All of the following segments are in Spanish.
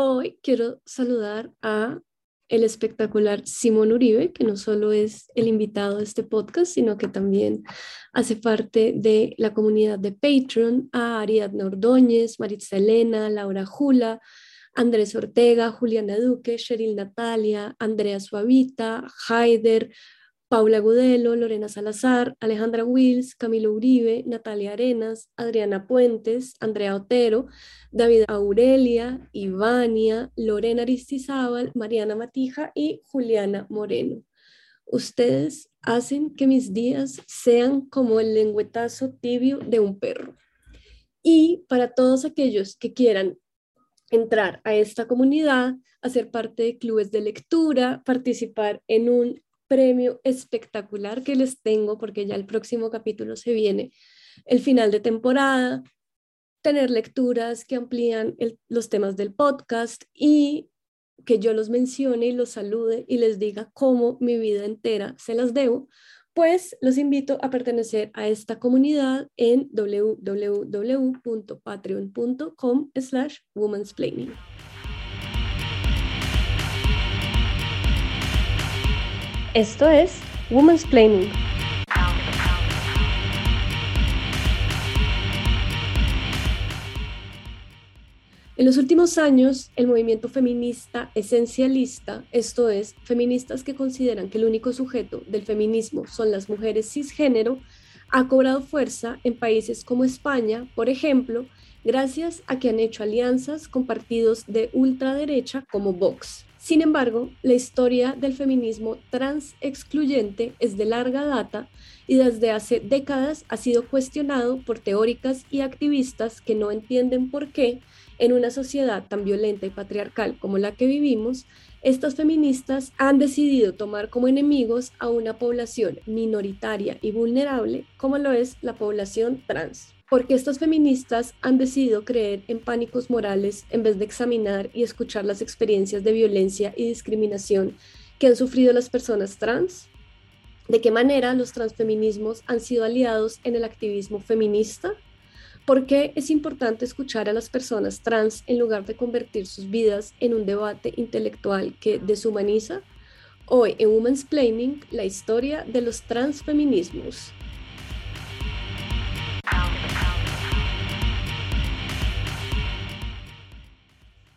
Hoy quiero saludar a el espectacular Simón Uribe, que no solo es el invitado de este podcast, sino que también hace parte de la comunidad de Patreon, a Ariadna Ordóñez, Maritza Elena, Laura Jula, Andrés Ortega, Juliana Duque, Cheryl Natalia, Andrea Suavita, Haider, Paula Gudelo, Lorena Salazar, Alejandra Wills, Camilo Uribe, Natalia Arenas, Adriana Puentes, Andrea Otero, David Aurelia, Ivania, Lorena Aristizábal, Mariana Matija y Juliana Moreno. Ustedes hacen que mis días sean como el lengüetazo tibio de un perro. Y para todos aquellos que quieran entrar a esta comunidad, hacer parte de clubes de lectura, participar en un premio espectacular que les tengo porque ya el próximo capítulo se viene, el final de temporada, tener lecturas que amplían los temas del podcast y que yo los mencione y los salude y les diga cómo mi vida entera se las debo, pues los invito a pertenecer a esta comunidad en www.patreon.com slash womansplaining. Esto es Women's Planning. En los últimos años, el movimiento feminista esencialista, esto es, feministas que consideran que el único sujeto del feminismo son las mujeres cisgénero, ha cobrado fuerza en países como España, por ejemplo, gracias a que han hecho alianzas con partidos de ultraderecha como Vox. Sin embargo, la historia del feminismo trans excluyente es de larga data y desde hace décadas ha sido cuestionado por teóricas y activistas que no entienden por qué, en una sociedad tan violenta y patriarcal como la que vivimos, estas feministas han decidido tomar como enemigos a una población minoritaria y vulnerable como lo es la población trans porque estas feministas han decidido creer en pánicos morales en vez de examinar y escuchar las experiencias de violencia y discriminación que han sufrido las personas trans? ¿De qué manera los transfeminismos han sido aliados en el activismo feminista? ¿Por qué es importante escuchar a las personas trans en lugar de convertir sus vidas en un debate intelectual que deshumaniza? Hoy en Women's Planning, la historia de los transfeminismos.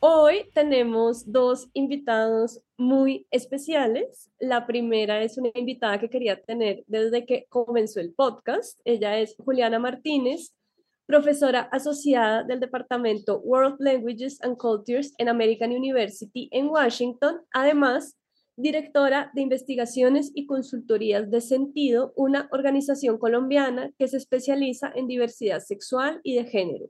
Hoy tenemos dos invitados muy especiales. La primera es una invitada que quería tener desde que comenzó el podcast. Ella es Juliana Martínez, profesora asociada del Departamento World Languages and Cultures en American University en Washington. Además, directora de investigaciones y consultorías de sentido, una organización colombiana que se especializa en diversidad sexual y de género.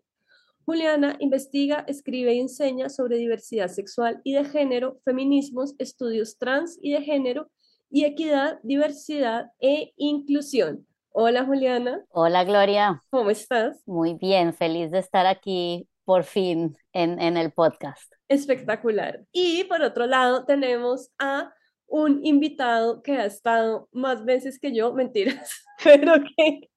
Juliana investiga, escribe y enseña sobre diversidad sexual y de género, feminismos, estudios trans y de género y equidad, diversidad e inclusión. Hola Juliana. Hola Gloria. ¿Cómo estás? Muy bien, feliz de estar aquí por fin en, en el podcast. Espectacular. Y por otro lado tenemos a un invitado que ha estado más veces que yo, mentiras, pero que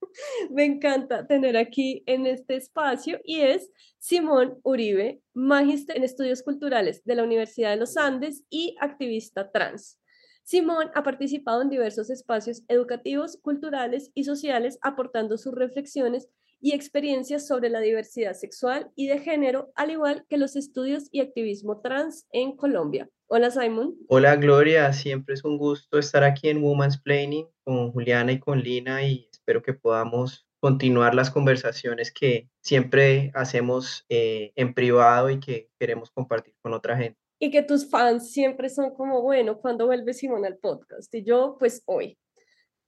me encanta tener aquí en este espacio y es Simón Uribe, magíster en estudios culturales de la Universidad de los Andes y activista trans. Simón ha participado en diversos espacios educativos, culturales y sociales, aportando sus reflexiones y experiencias sobre la diversidad sexual y de género, al igual que los estudios y activismo trans en Colombia. Hola Simon. Hola Gloria, siempre es un gusto estar aquí en Woman's Planning con Juliana y con Lina y espero que podamos continuar las conversaciones que siempre hacemos eh, en privado y que queremos compartir con otra gente. Y que tus fans siempre son como, bueno, ¿cuándo vuelve Simón al podcast? Y yo, pues hoy.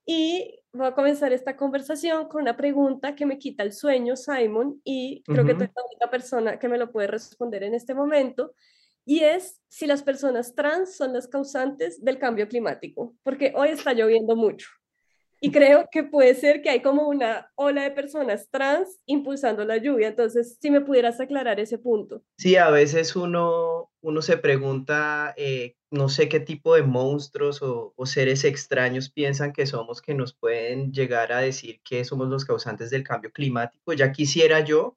Y voy a comenzar esta conversación con una pregunta que me quita el sueño, Simon, y creo que tú eres la única persona que me lo puede responder en este momento, y es si las personas trans son las causantes del cambio climático, porque hoy está lloviendo mucho. Y creo que puede ser que hay como una ola de personas trans impulsando la lluvia. Entonces, si me pudieras aclarar ese punto. Sí, a veces uno, uno se pregunta, eh, no sé qué tipo de monstruos o, seres extraños piensan que somos que nos pueden llegar a decir que somos los causantes del cambio climático. Ya quisiera yo,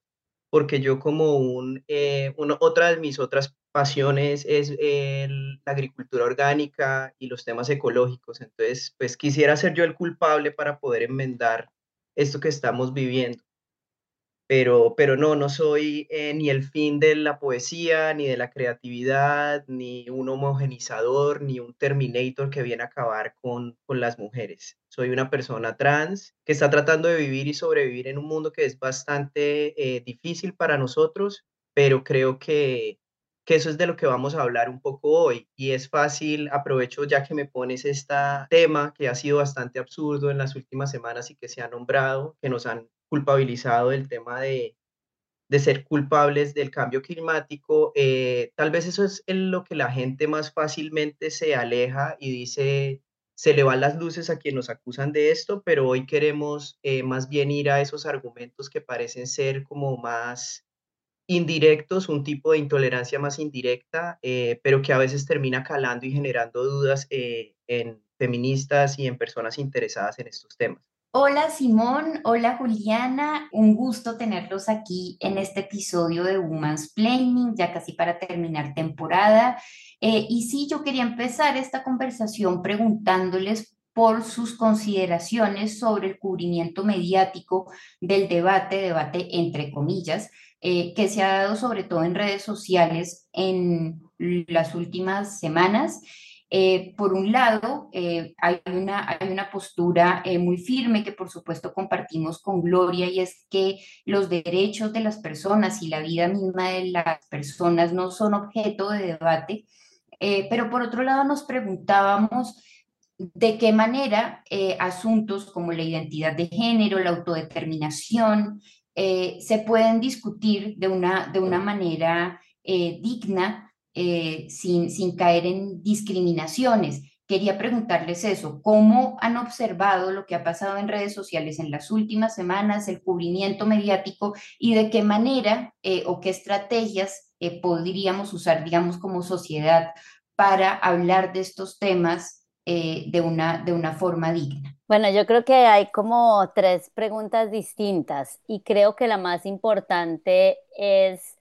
porque yo como un, eh, otra de mis otras pasión es, la agricultura orgánica y los temas ecológicos. Entonces, pues quisiera ser yo el culpable para poder enmendar esto que estamos viviendo pero, pero no, no soy eh, ni el fin de la poesía, ni de la creatividad, ni un homogenizador, ni un terminator que viene a acabar con, con las mujeres. Soy una persona trans que está tratando de vivir y sobrevivir en un mundo que es bastante eh, difícil para nosotros, pero creo que, que eso es de lo que vamos a hablar un poco hoy. Y es fácil, aprovecho ya que me pones este tema que ha sido bastante absurdo en las últimas semanas y que se ha nombrado, que nos han culpabilizado del tema de, de ser culpables del cambio climático, eh, tal vez eso es lo que la gente más fácilmente se aleja y dice, se le van las luces a quien nos acusan de esto, pero hoy queremos eh, más bien ir a esos argumentos que parecen ser como más indirectos, un tipo de intolerancia más indirecta, eh, pero que a veces termina calando y generando dudas en feministas y en personas interesadas en estos temas. Hola Simón, hola Juliana, un gusto tenerlos aquí en este episodio de Woman's Planning, ya casi para terminar temporada. Eh, y sí, yo quería empezar esta conversación preguntándoles por sus consideraciones sobre el cubrimiento mediático del debate, debate entre comillas, eh, que se ha dado sobre todo en redes sociales en las últimas semanas eh, por un lado, eh, hay, una, hay una postura eh, muy firme que por supuesto compartimos con Gloria y es que los derechos de las personas y la vida misma de las personas no son objeto de debate, pero por otro lado nos preguntábamos de qué manera asuntos como la identidad de género, la autodeterminación, se pueden discutir de una, de una manera digna eh, sin, caer en discriminaciones. Quería preguntarles eso, ¿cómo han observado lo que ha pasado en redes sociales en las últimas semanas, el cubrimiento mediático y de qué manera eh, o qué estrategias eh, podríamos usar, digamos, como sociedad para hablar de estos temas de, una, de una forma digna? Bueno, yo creo que hay como tres preguntas distintas y creo que la más importante es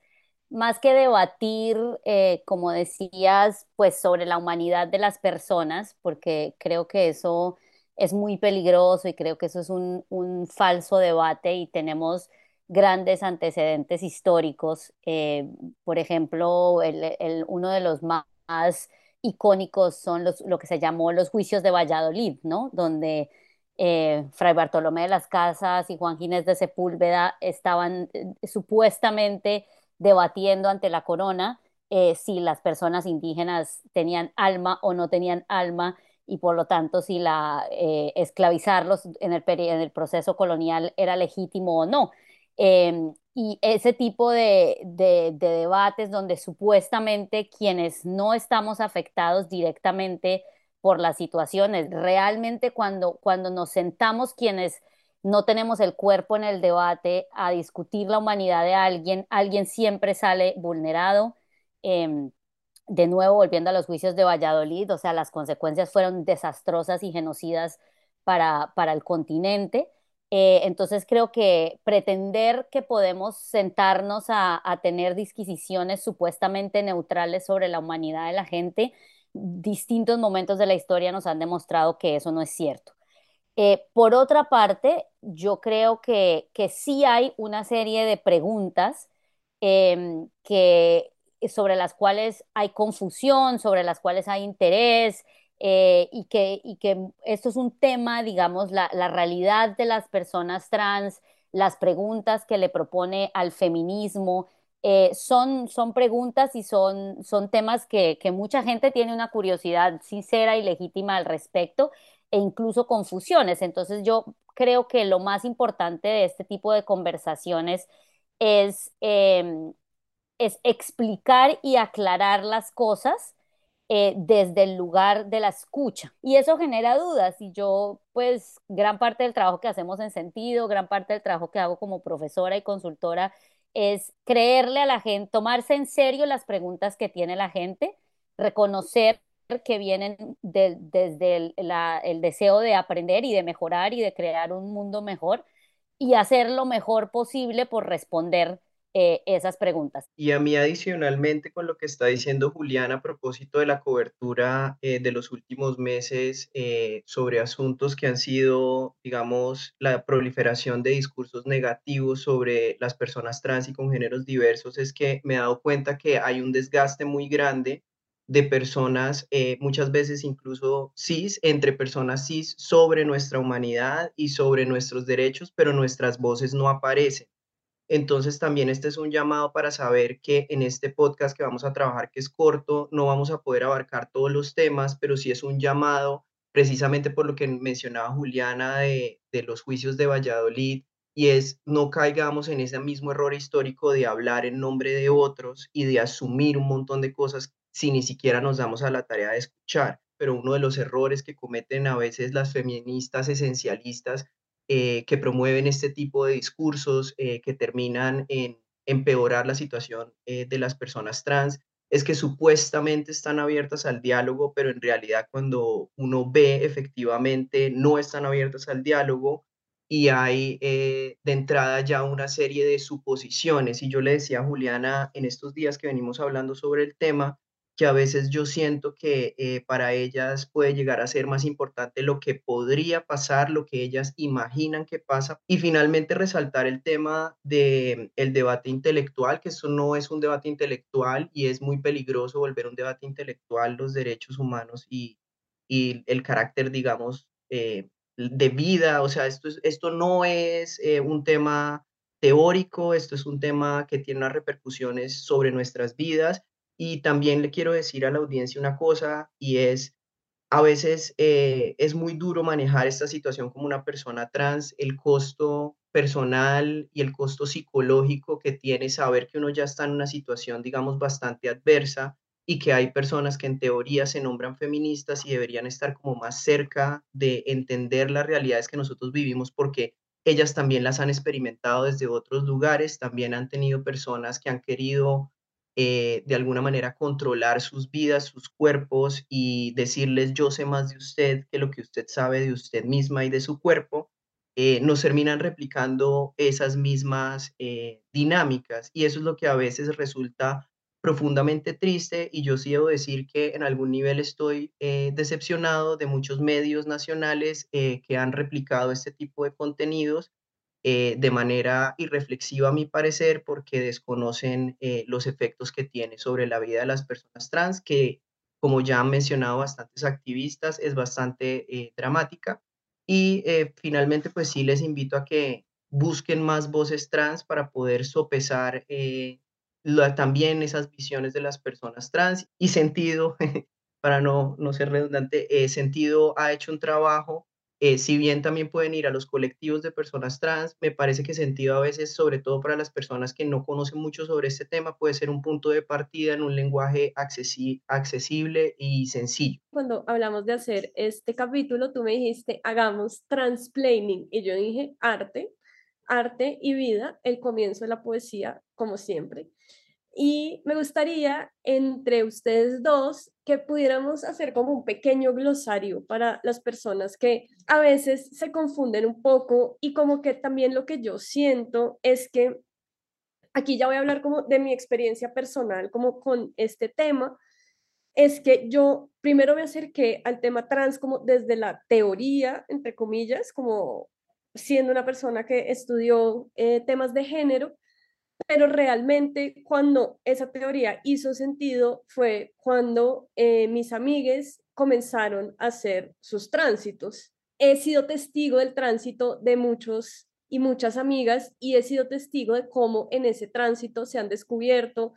más que debatir, eh, como decías, pues sobre la humanidad de las personas, porque creo que eso es muy peligroso y creo que eso es un, falso debate y tenemos grandes antecedentes históricos. Eh, por ejemplo, el, uno de los más, icónicos son los, lo que se llamó los juicios de Valladolid, ¿no? Donde eh, Fray Bartolomé de las Casas y Juan Ginés de Sepúlveda estaban supuestamente debatiendo ante la corona eh, si las personas indígenas tenían alma o no tenían alma y por lo tanto si la eh, esclavizarlos en el, proceso colonial era legítimo o no. Em, y ese tipo de, de, debates donde supuestamente quienes no estamos afectados directamente por las situaciones, realmente cuando, cuando nos sentamos quienes no tenemos el cuerpo en el debate a discutir la humanidad de alguien, alguien siempre sale vulnerado. Em, de nuevo, volviendo a los juicios de Valladolid, o sea, las consecuencias fueron desastrosas y genocidas para, para el continente. Eh, entonces creo que pretender que podemos sentarnos a, a, tener disquisiciones supuestamente neutrales sobre la humanidad de la gente, distintos momentos de la historia nos han demostrado que eso no es cierto. Eh, por otra parte, yo creo que, que, sí hay una serie de preguntas em, que, sobre las cuales hay confusión, sobre las cuales hay interés, eh, y, que, y que esto es un tema, digamos, la, la, realidad de las personas trans, las preguntas que le propone al feminismo, eh, son, son preguntas y son, son temas que, que mucha gente tiene una curiosidad sincera y legítima al respecto e incluso confusiones. Entonces yo creo que lo más importante de este tipo de conversaciones es, em, es explicar y aclarar las cosas eh, desde el lugar de la escucha. Y eso genera dudas. Y yo, pues, gran parte del trabajo que hacemos en sentido, gran parte del trabajo que hago como profesora y consultora es creerle a la gente, tomarse en serio las preguntas que tiene la gente, reconocer que vienen desde el, deseo de aprender y de mejorar y de crear un mundo mejor y hacer lo mejor posible por responder eh, esas preguntas. Y a mí adicionalmente con lo que está diciendo Juliana a propósito de la cobertura eh, de los últimos meses eh, sobre asuntos que han sido, digamos, la proliferación de discursos negativos sobre las personas trans y con géneros diversos, es que me he dado cuenta que hay un desgaste muy grande de personas, muchas veces incluso cis, entre personas cis sobre nuestra humanidad y sobre nuestros derechos, pero nuestras voces no aparecen. Entonces también este es un llamado para saber que en este podcast que vamos a trabajar, que es corto, no vamos a poder abarcar todos los temas, pero sí es un llamado precisamente por lo que mencionaba Juliana de, de los juicios de Valladolid, y es no caigamos en ese mismo error histórico de hablar en nombre de otros y de asumir un montón de cosas si ni siquiera nos damos a la tarea de escuchar. Pero uno de los errores que cometen a veces las feministas esencialistas eh, que promueven este tipo de discursos eh, que terminan en empeorar la situación eh, de las personas trans es que supuestamente están abiertas al diálogo, pero en realidad cuando uno ve efectivamente no están abiertas al diálogo y hay de entrada ya una serie de suposiciones. Y yo le decía a Juliana en estos días que venimos hablando sobre el tema, que a veces yo siento que eh, para ellas puede llegar a ser más importante lo que podría pasar, lo que ellas imaginan que pasa. Y finalmente resaltar el tema del el debate intelectual, que eso no es un debate intelectual y es muy peligroso volver un debate intelectual los derechos humanos y, y el carácter, digamos, eh, de vida. O sea, esto, es, esto no es eh, un tema teórico, esto es un tema que tiene unas repercusiones sobre nuestras vidas y también le quiero decir a la audiencia una cosa y es, a veces eh, es muy duro manejar esta situación como una persona trans, el costo personal y el costo psicológico que tiene saber que uno ya está en una situación, digamos, bastante adversa y que hay personas que en teoría se nombran feministas y deberían estar como más cerca de entender las realidades que nosotros vivimos porque ellas también las han experimentado desde otros lugares, también han tenido personas que han querido eh, de alguna manera controlar sus vidas, sus cuerpos y decirles yo sé más de usted que lo que usted sabe de usted misma y de su cuerpo, eh, nos terminan replicando esas mismas eh, dinámicas. Y eso es lo que a veces resulta profundamente triste y yo sí debo decir que en algún nivel estoy decepcionado de muchos medios nacionales que han replicado este tipo de contenidos eh, de manera irreflexiva, a mi parecer, porque desconocen eh, los efectos que tiene sobre la vida de las personas trans, que, como ya han mencionado bastantes activistas, es bastante eh, dramática. Y finalmente, pues sí les invito a que busquen más voces trans para poder sopesar también esas visiones de las personas trans y sentido, para no, no ser redundante, sentido ha hecho un trabajo eh, si bien también pueden ir a los colectivos de personas trans, me parece que sentido a veces, sobre todo para las personas que no conocen mucho sobre este tema, puede ser un punto de partida en un lenguaje accesible y sencillo. Cuando hablamos de hacer este capítulo, tú me dijiste, hagamos transplaining, y yo dije, arte, arte y vida, el comienzo de la poesía, como siempre. Y me gustaría entre ustedes dos que pudiéramos hacer como un pequeño glosario para las personas que a veces se confunden un poco y como que también lo que yo siento es que aquí ya voy a hablar como de mi experiencia personal como con este tema es que yo primero me acerqué al tema trans como desde la teoría, entre comillas, como siendo una persona que estudió eh, temas de género, pero realmente cuando esa teoría hizo sentido fue cuando eh, mis amigues comenzaron a hacer sus tránsitos. He sido testigo del tránsito de muchos y muchas amigas y he sido testigo de cómo en ese tránsito se han descubierto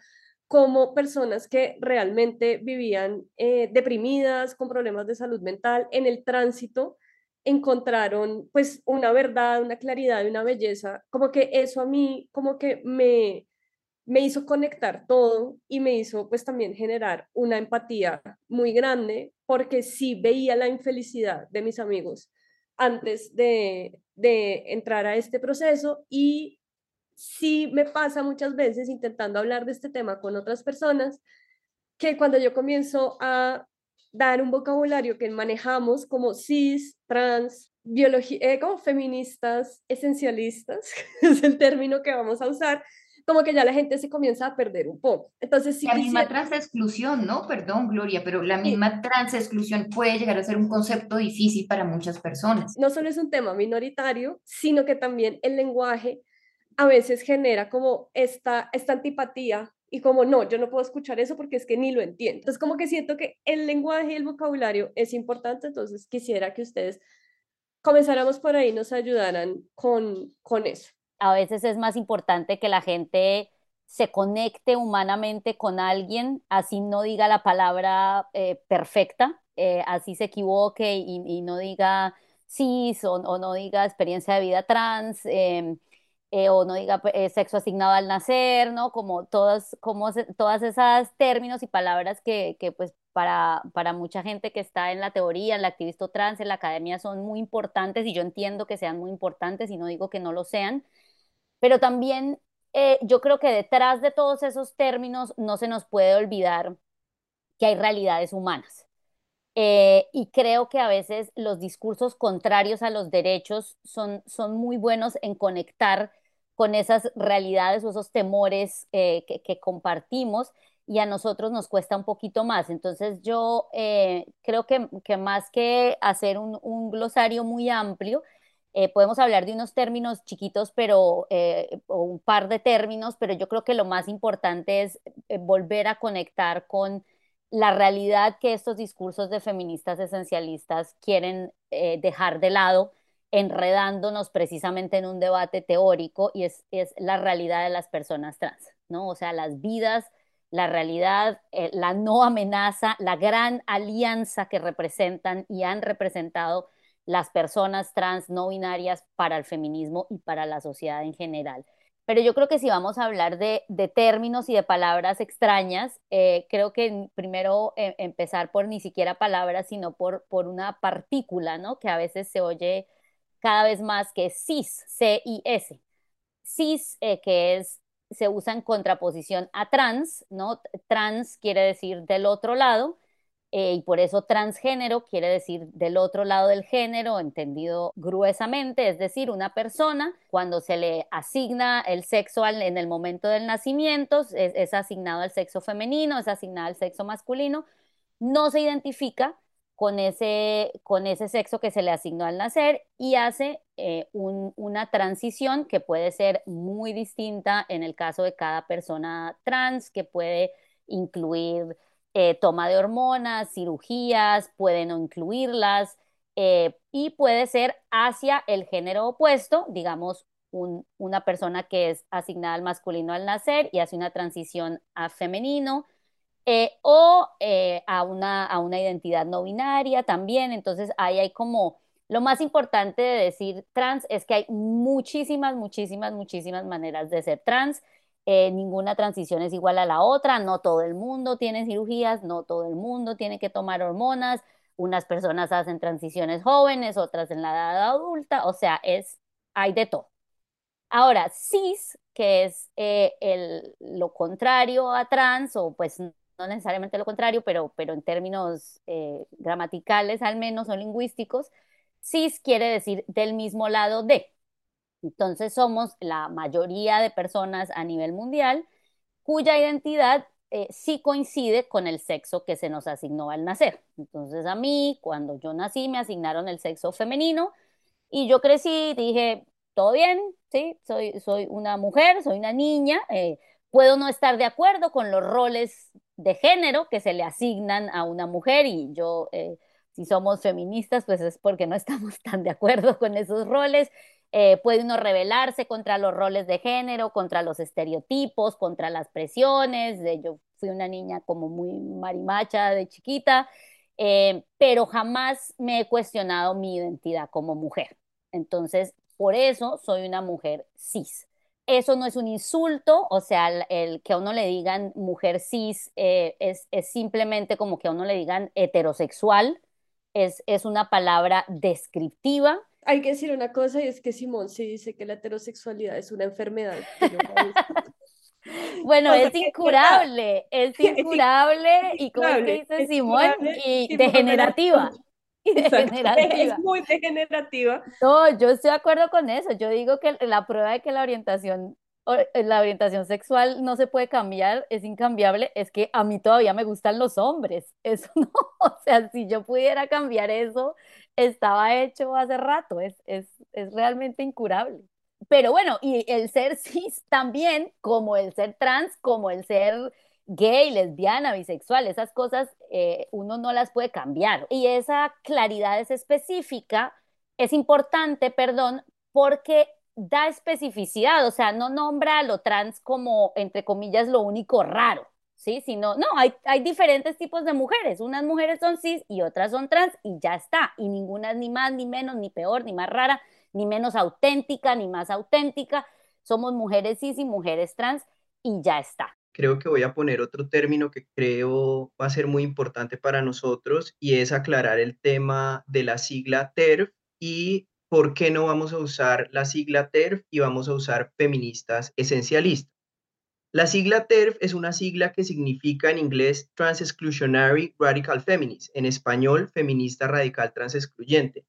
como personas que realmente vivían eh, deprimidas, con problemas de salud mental, en el tránsito encontraron pues una verdad, una claridad y una belleza, como que eso a mí como que me, me hizo conectar todo y me hizo pues también generar una empatía muy grande porque sí veía la infelicidad de mis amigos antes de, de entrar a este proceso y sí me pasa muchas veces intentando hablar de este tema con otras personas que cuando yo comienzo a dar un vocabulario que manejamos como cis, trans, biología, eh, como feministas, esencialistas, es el término que vamos a usar, como que ya la gente se comienza a perder un poco. Entonces, sí la misma transexclusión, ¿no? Perdón, Gloria, pero la misma transexclusión puede llegar a ser un concepto difícil para muchas personas. No solo es un tema minoritario, sino que también el lenguaje a veces genera como esta, esta antipatía y como no, yo no puedo escuchar eso porque es que ni lo entiendo. Entonces como que siento que el lenguaje y el vocabulario es importante, entonces quisiera que ustedes comenzáramos por ahí y nos ayudaran con, con eso. A veces es más importante que la gente se conecte humanamente con alguien, así no diga la palabra eh, perfecta, eh, así se equivoque y, no diga cis o, o, no diga experiencia de vida trans. Eh, eh, o no diga eh, sexo asignado al nacer, ¿no? Como todas, como todas esas términos y palabras que, que, pues para, para mucha gente que está en la teoría, en la activista trans, en la academia son muy importantes y yo entiendo que sean muy importantes y no digo que no lo sean, pero también eh, yo creo que detrás de todos esos términos no se nos puede olvidar que hay realidades humanas. y creo que a veces los discursos contrarios a los derechos son, son muy buenos en conectar con esas realidades o esos temores eh, que, compartimos y a nosotros nos cuesta un poquito más. Entonces yo eh, creo que, más que hacer un, glosario muy amplio, eh, podemos hablar de unos términos chiquitos, pero o un par de términos, pero yo creo que lo más importante es volver a conectar con la realidad que estos discursos de feministas esencialistas quieren dejar de lado enredándonos precisamente en un debate teórico y es, es la realidad de las personas trans, ¿no? O sea, las vidas, la realidad, eh, la no amenaza, la gran alianza que representan y han representado las personas trans no binarias para el feminismo y para la sociedad en general. Pero yo creo que si vamos a hablar de, de términos y de palabras extrañas, eh, creo que primero eh, empezar por ni siquiera palabras, sino por, por una partícula, ¿no? Que a veces se oye cada vez más que cis, C-I-S. Cis, eh, que es, se usa en contraposición a trans, ¿no? Trans quiere decir del otro lado, eh, y por eso transgénero quiere decir del otro lado del género, entendido gruesamente, es decir, una persona cuando se le asigna el sexo en el momento del nacimiento, es, es asignado al sexo femenino, es asignado al sexo masculino, no se identifica con ese, con ese sexo que se le asignó al nacer y hace eh, una transición que puede ser muy distinta en el caso de cada persona trans, que puede incluir eh, toma de hormonas, cirugías, puede no incluirlas eh, y puede ser hacia el género opuesto, digamos, una persona que es asignada al masculino al nacer y hace una transición a femenino eh, o eh, a, una, a una identidad no binaria también. Entonces ahí hay como, lo más importante de decir trans es que hay muchísimas, muchísimas, muchísimas maneras de ser trans. Eh, ninguna transición es igual a la otra, no todo el mundo tiene cirugías, no todo el mundo tiene que tomar hormonas, unas personas hacen transiciones jóvenes, otras en la edad adulta, o sea, es, hay de todo. Ahora, cis, que es el, lo contrario a trans, o pues no necesariamente lo contrario, pero, pero en términos eh, gramaticales al menos o lingüísticos, cis quiere decir del mismo lado de. Entonces somos la mayoría de personas a nivel mundial cuya identidad eh, sí coincide con el sexo que se nos asignó al nacer. Entonces a mí, cuando yo nací, me asignaron el sexo femenino y yo crecí, dije, todo bien, sí, soy, soy una mujer, soy una niña, eh, puedo no estar de acuerdo con los roles de género que se le asignan a una mujer y yo, eh, si somos feministas, pues es porque no estamos tan de acuerdo con esos roles. Eh, puede uno rebelarse contra los roles de género, contra los estereotipos, contra las presiones. yo fui una niña como muy marimacha de chiquita, eh, pero jamás me he cuestionado mi identidad como mujer. Entonces, por eso soy una mujer cis eso no es un insulto, o sea, el, que a uno le digan mujer cis eh, es, simplemente como que a uno le digan heterosexual, es, es una palabra descriptiva. Hay que decir una cosa y es que Simón sí dice que la heterosexualidad es una enfermedad. bueno, es incurable, es incurable y como dice Simón, y degenerativa. Es muy degenerativa. No, yo estoy de acuerdo con eso. Yo digo que la prueba de que la orientación la orientación sexual no se puede cambiar, es incambiable, es que a mí todavía me gustan los hombres. Eso no, o sea, si yo pudiera cambiar eso, estaba hecho hace rato, es, es, es realmente incurable. Pero bueno, y el ser cis también, como el ser trans, como el ser gay, lesbiana, bisexual, esas cosas eh, uno no las puede cambiar. Y esa claridad es específica, es importante, perdón, porque da especificidad, o sea, no nombra a lo trans como, entre comillas, lo único raro, ¿sí? Sino, no, hay, hay diferentes tipos de mujeres, unas mujeres son cis y otras son trans y ya está, y ninguna ni más, ni menos, ni peor, ni más rara, ni menos auténtica, ni más auténtica, somos mujeres cis y mujeres trans y ya está. Creo que voy a poner otro término que creo va a ser muy importante para nosotros y es aclarar el tema de la sigla TERF y ¿por qué no vamos a usar la sigla TERF y vamos a usar feministas esencialistas? La sigla TERF es una sigla que significa en inglés Trans Exclusionary Radical Feminist, en español feminista radical trans excluyente.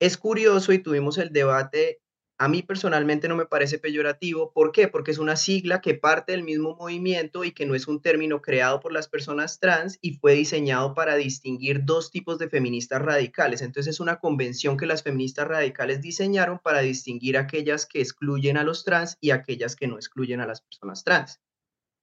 Es curioso y tuvimos el debate a mí personalmente no me parece peyorativo. ¿Por qué? Porque es una sigla que parte del mismo movimiento y que no es un término creado por las personas trans y fue diseñado para distinguir dos tipos de feministas radicales. Entonces es una convención que las feministas radicales diseñaron para distinguir aquellas que excluyen a los trans y aquellas que no excluyen a las personas trans.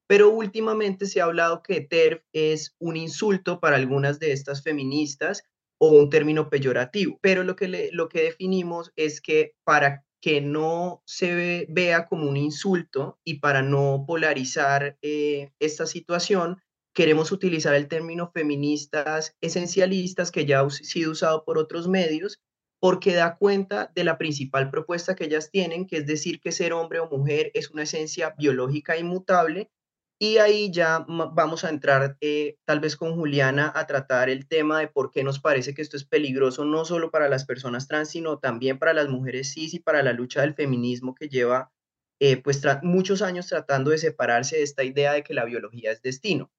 Pero últimamente se ha hablado que TERF es un insulto para algunas de estas feministas o un término peyorativo, pero lo que, lo que definimos es que para que no se vea como un insulto y para no polarizar eh, esta situación, queremos utilizar el término feministas esencialistas que ya ha sido usado por otros medios porque da cuenta de la principal propuesta que ellas tienen, que es decir que ser hombre o mujer es una esencia biológica inmutable y ahí ya vamos a entrar eh, tal vez con Juliana a tratar el tema de por qué nos parece que esto es peligroso no solo para las personas trans, sino también para las mujeres cis y para la lucha del feminismo que lleva eh, pues muchos años tratando de separarse de esta idea de que la biología es destino.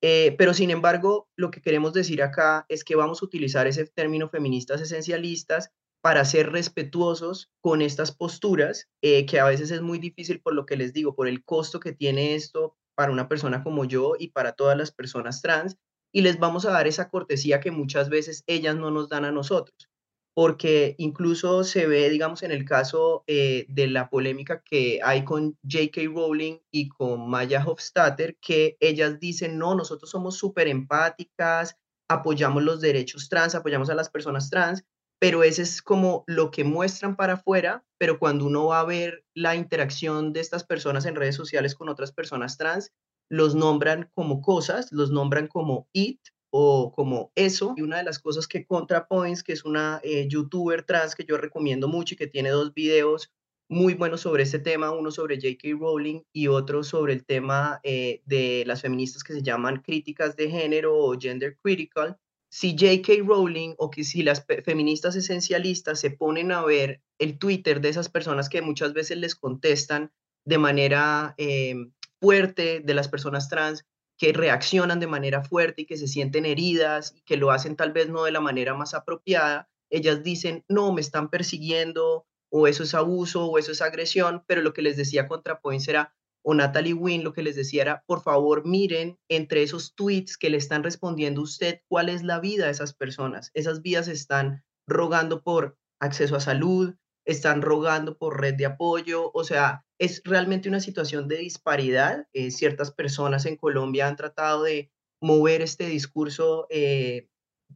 Eh, pero sin embargo, lo que queremos decir acá es que vamos a utilizar ese término feministas esencialistas para ser respetuosos con estas posturas, que a veces es muy difícil por lo que les digo, por el costo que tiene esto para una persona como yo y para todas las personas trans y les vamos a dar esa cortesía que muchas veces ellas no nos dan a nosotros. Porque incluso se ve, digamos, en el caso eh, de la polémica que hay con J.K. Rowling y con Maya Hofstadter, que ellas dicen, no, nosotros somos súper empáticas, apoyamos los derechos trans, apoyamos a las personas trans, pero ese es como lo que muestran para afuera, pero cuando uno va a ver la interacción de estas personas en redes sociales con otras personas trans, los nombran como cosas, los nombran como it o como eso. Y una de las cosas que ContraPoints, que es una eh, youtuber trans que yo recomiendo mucho y que tiene dos videos muy buenos sobre este tema, uno sobre J.K. Rowling y otro sobre el tema eh, de las feministas que se llaman críticas de género o gender critical, si J.K. Rowling o que si las feministas esencialistas se ponen a ver el Twitter de esas personas que muchas veces les contestan de manera em, fuerte de las personas trans, que reaccionan de manera fuerte y que se sienten heridas y que lo hacen tal vez no de la manera más apropiada, ellas dicen, no, me están persiguiendo o eso es abuso o eso es agresión, pero lo que les decía ContraPoints era, o Natalie Wynn lo que les decía era, por favor, miren entre esos tweets que le están respondiendo usted cuál es la vida de esas personas. Esas vidas están rogando por acceso a salud, están rogando por red de apoyo, o sea, es realmente una situación de disparidad. Eh, ciertas personas en Colombia han tratado de mover este discurso eh,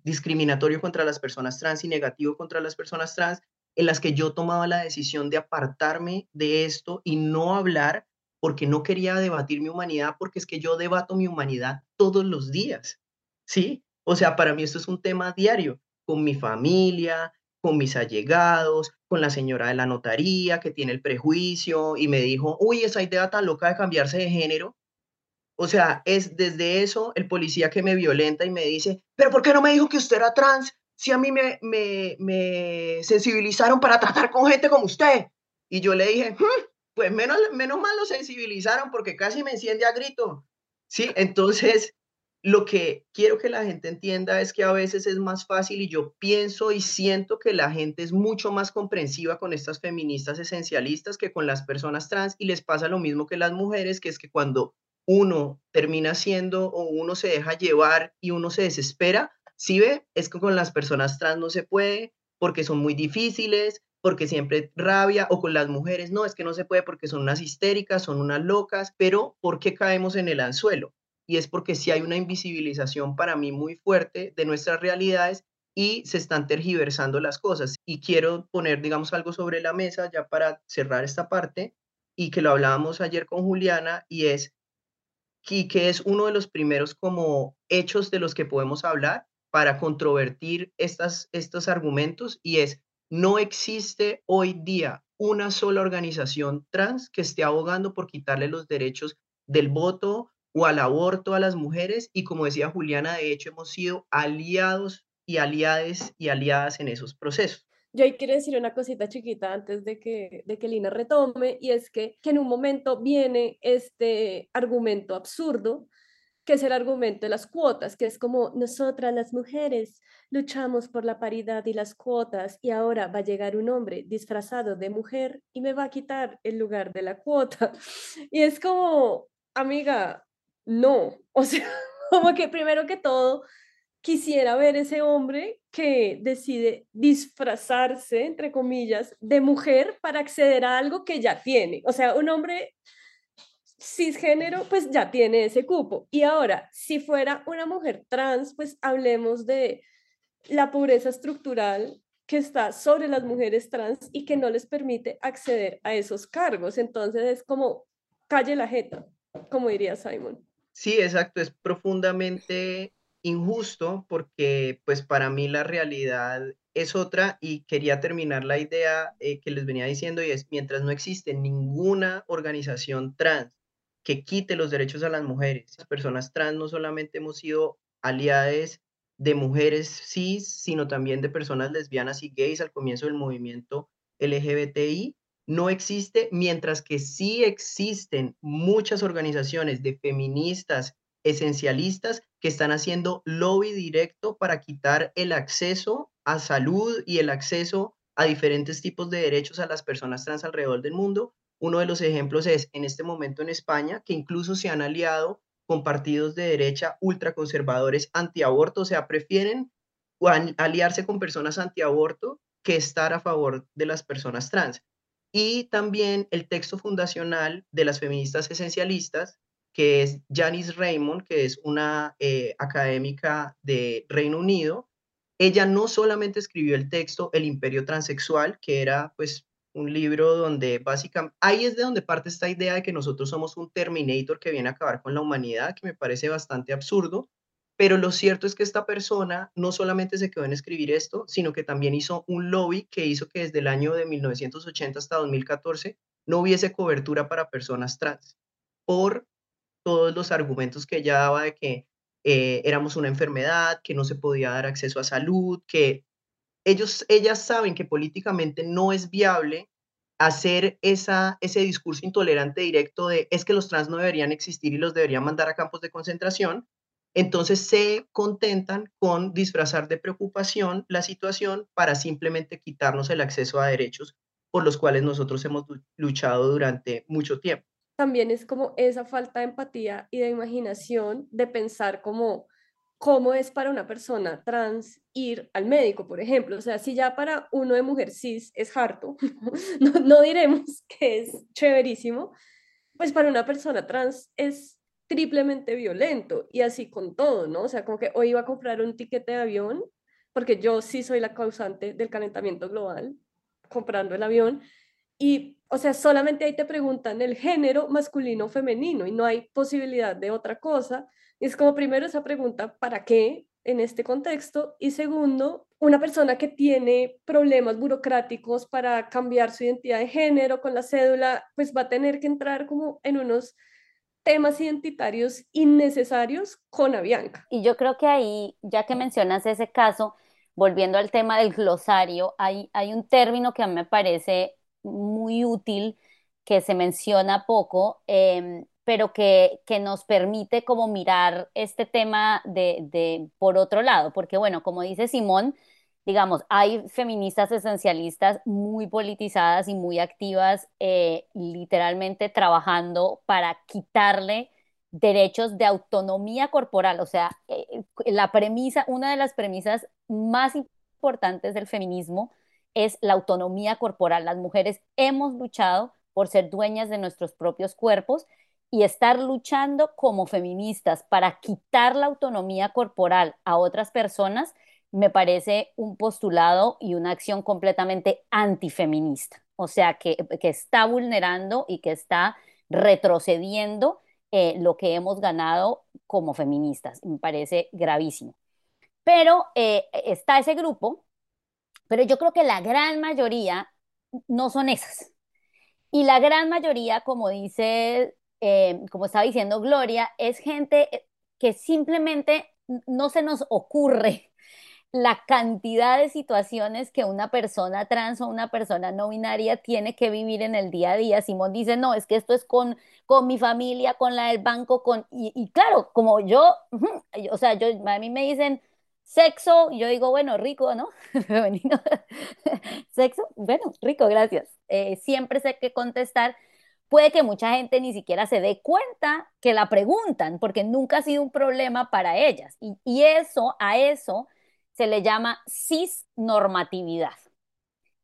discriminatorio contra las personas trans y negativo contra las personas trans, en las que yo tomaba la decisión de apartarme de esto y no hablar porque no quería debatir mi humanidad, porque es que yo debato mi humanidad todos los días, ¿sí? O sea, para mí esto es un tema diario, con mi familia, con mis allegados, con la señora de la notaría que tiene el prejuicio y me dijo, uy, esa idea tan loca de cambiarse de género. O sea, es desde eso el policía que me violenta y me dice, pero ¿por qué no me dijo que usted era trans? Si a mí me, me, me sensibilizaron para tratar con gente como usted. Y yo le dije, hmm, pues menos, menos mal lo sensibilizaron porque casi me enciende a grito. Sí, entonces lo que quiero que la gente entienda es que a veces es más fácil y yo pienso y siento que la gente es mucho más comprensiva con estas feministas esencialistas que con las personas trans y les pasa lo mismo que las mujeres, que es que cuando uno termina siendo o uno se deja llevar y uno se desespera, si ve, es que con las personas trans no se puede porque son muy difíciles, porque siempre rabia, o con las mujeres, no, es que no se puede porque son unas histéricas, son unas locas, pero ¿por qué caemos en el anzuelo? y es porque sí hay una invisibilización para mí muy fuerte de nuestras realidades y se están tergiversando las cosas. Y quiero poner, digamos, algo sobre la mesa ya para cerrar esta parte y que lo hablábamos ayer con Juliana y es que, que es uno de los primeros como hechos de los que podemos hablar para controvertir estas, estos argumentos y es no existe hoy día una sola organización trans que esté abogando por quitarle los derechos del voto, o al aborto a las mujeres y como decía Juliana, de hecho hemos sido aliados y aliades y aliadas en esos procesos. Yo ahí quiero decir una cosita chiquita antes de que, de que Lina retome, y es que, que en un momento viene este argumento absurdo, que es el argumento de las cuotas, que es como nosotras las mujeres luchamos por la paridad y las cuotas y ahora va a llegar un hombre disfrazado de mujer y me va a quitar el lugar de la cuota. Y es como, amiga, no, o sea, como que primero que todo quisiera ver ese hombre que decide disfrazarse, entre comillas, de mujer para acceder a algo que ya tiene. O sea, un hombre cisgénero, pues ya tiene ese cupo. Y ahora, si fuera una mujer trans, pues hablemos de la pobreza estructural que está sobre las mujeres trans y que no les permite acceder a esos cargos. Entonces es como calle la jeta, como diría Simon. Sí, exacto, es profundamente injusto porque pues para mí la realidad es otra y quería terminar la idea eh, que les venía diciendo y es mientras no existe ninguna organización trans que quite los derechos a las mujeres, las personas trans no solamente hemos sido aliadas de mujeres cis, sino también de personas lesbianas y gays al comienzo del movimiento LGBTI, no existe, mientras que sí existen muchas organizaciones de feministas esencialistas que están haciendo lobby directo para quitar el acceso a salud y el acceso a diferentes tipos de derechos a las personas trans alrededor del mundo. Uno de los ejemplos es en este momento en España, que incluso se han aliado con partidos de derecha ultraconservadores antiaborto, o sea, prefieren aliarse con personas antiaborto que estar a favor de las personas trans y también el texto fundacional de las feministas esencialistas, que es Janice Raymond, que es una eh, académica de Reino Unido. Ella no solamente escribió el texto El imperio transexual, que era pues un libro donde básicamente, ahí es de donde parte esta idea de que nosotros somos un Terminator que viene a acabar con la humanidad, que me parece bastante absurdo, pero lo cierto es que esta persona no solamente se quedó en escribir esto, sino que también hizo un lobby que hizo que desde el año de 1980 hasta 2014 no hubiese cobertura para personas trans por todos los argumentos que ella daba de que eh, éramos una enfermedad, que no se podía dar acceso a salud, que ellos, ellas saben que políticamente no es viable hacer esa, ese discurso intolerante directo de es que los trans no deberían existir y los deberían mandar a campos de concentración, entonces se contentan con disfrazar de preocupación la situación para simplemente quitarnos el acceso a derechos por los cuales nosotros hemos luchado durante mucho tiempo. También es como esa falta de empatía y de imaginación de pensar como cómo es para una persona trans ir al médico, por ejemplo. O sea, si ya para uno de mujer cis es harto, no, no diremos que es chéverísimo, pues para una persona trans es triplemente violento y así con todo, ¿no? O sea, como que hoy iba a comprar un tiquete de avión, porque yo sí soy la causante del calentamiento global, comprando el avión, y, o sea, solamente ahí te preguntan el género masculino o femenino y no hay posibilidad de otra cosa. Es como primero esa pregunta, ¿para qué en este contexto? Y segundo, una persona que tiene problemas burocráticos para cambiar su identidad de género con la cédula, pues va a tener que entrar como en unos temas identitarios innecesarios con Avianca. Y yo creo que ahí, ya que mencionas ese caso, volviendo al tema del glosario, hay, hay un término que a mí me parece muy útil, que se menciona poco, em, pero que, que nos permite como mirar este tema de, de, por otro lado, porque bueno, como dice Simón, digamos, hay feministas esencialistas muy politizadas y muy activas, eh, literalmente trabajando para quitarle derechos de autonomía corporal. O sea, eh, la premisa, una de las premisas más importantes del feminismo es la autonomía corporal. Las mujeres hemos luchado por ser dueñas de nuestros propios cuerpos y estar luchando como feministas para quitar la autonomía corporal a otras personas me parece un postulado y una acción completamente antifeminista, o sea, que, está vulnerando y que está retrocediendo eh, lo que hemos ganado como feministas. Me parece gravísimo. Pero eh, está ese grupo, pero yo creo que la gran mayoría no son esas. Y la gran mayoría, como dice, eh, como estaba diciendo Gloria, es gente que simplemente no se nos ocurre la cantidad de situaciones que una persona trans o una persona no binaria tiene que vivir en el día a día. Simón dice, no, es que esto es con, con mi familia, con la del banco, con... Y, claro, como yo, o sea, yo, a mí me dicen sexo, yo digo, bueno, rico, ¿no? Sexo, bueno, rico, gracias. Eh, siempre sé qué contestar. Puede que mucha gente ni siquiera se dé cuenta que la preguntan, porque nunca ha sido un problema para ellas. Y, eso, a eso se le llama cisnormatividad.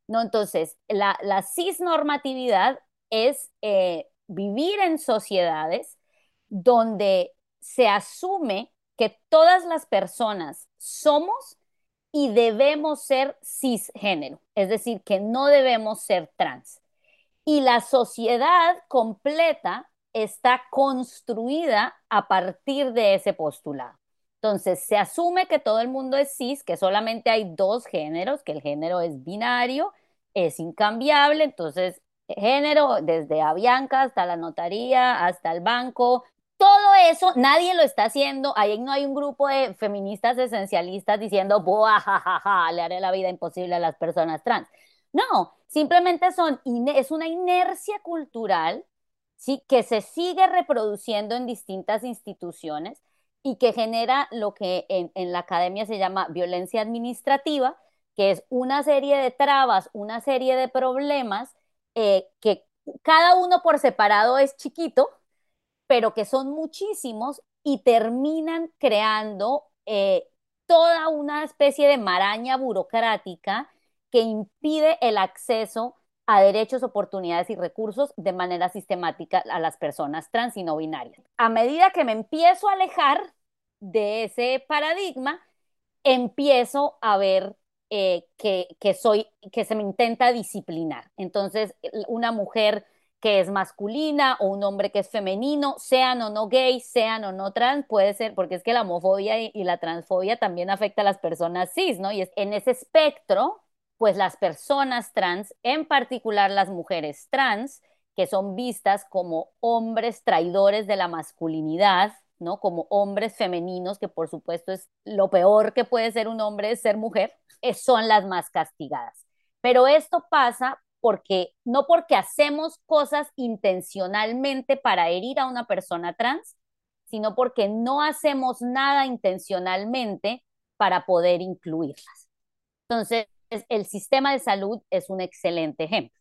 ¿no? Entonces, la, la cisnormatividad es eh, vivir en sociedades donde se asume que todas las personas somos y debemos ser cisgénero, es decir, que no debemos ser trans. Y la sociedad completa está construida a partir de ese postulado. Entonces, se asume que todo el mundo es cis, que solamente hay dos géneros, que el género es binario, es incambiable, entonces, género, desde Avianca hasta la notaría, hasta el banco, todo eso nadie lo está haciendo. Ahí no hay un grupo de feministas esencialistas diciendo, ja, le haré la vida imposible a las personas trans. No, simplemente son, es una inercia cultural que se sigue reproduciendo en distintas instituciones y que genera lo que en, la academia se llama violencia administrativa, que es una serie de trabas, una serie de problemas eh, que cada uno por separado es chiquito, pero que son muchísimos y terminan creando eh, toda una especie de maraña burocrática que impide el acceso a derechos, oportunidades y recursos de manera sistemática a las personas trans y no binarias. A medida que me empiezo a alejar de ese paradigma, empiezo a ver eh, que, que, soy, que se me intenta disciplinar. Entonces, una mujer que es masculina o un hombre que es femenino, sean o no gay, sean o no trans, puede ser, porque es que la homofobia y, y la transfobia también afecta a las personas cis, ¿no? Y es, en ese espectro pues las personas trans, en particular las mujeres trans, que son vistas como hombres traidores de la masculinidad, ¿no? Como hombres femeninos, que por supuesto es lo peor que puede ser un hombre, ser mujer, son las más castigadas. Pero esto pasa porque, no porque hacemos cosas intencionalmente para herir a una persona trans, sino porque no hacemos nada intencionalmente para poder incluirlas. Entonces, el sistema de salud es un excelente ejemplo.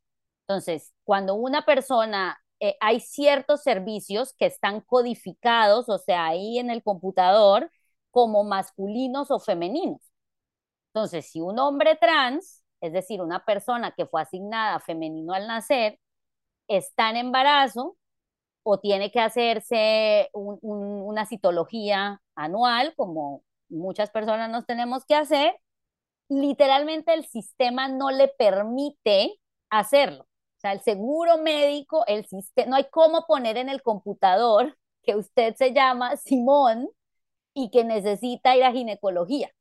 Entonces, cuando una persona, eh, hay ciertos servicios que están codificados, o sea, ahí en el computador, como masculinos o femeninos. Entonces, si un hombre trans, es decir, una persona que fue asignada femenino al nacer, está en embarazo o tiene que hacerse una citología anual, como muchas personas nos tenemos que hacer, literalmente el sistema no le permite hacerlo. O sea, el seguro médico, el sistema, no hay cómo poner en el computador que usted se llama Simón y que necesita ir a ginecología.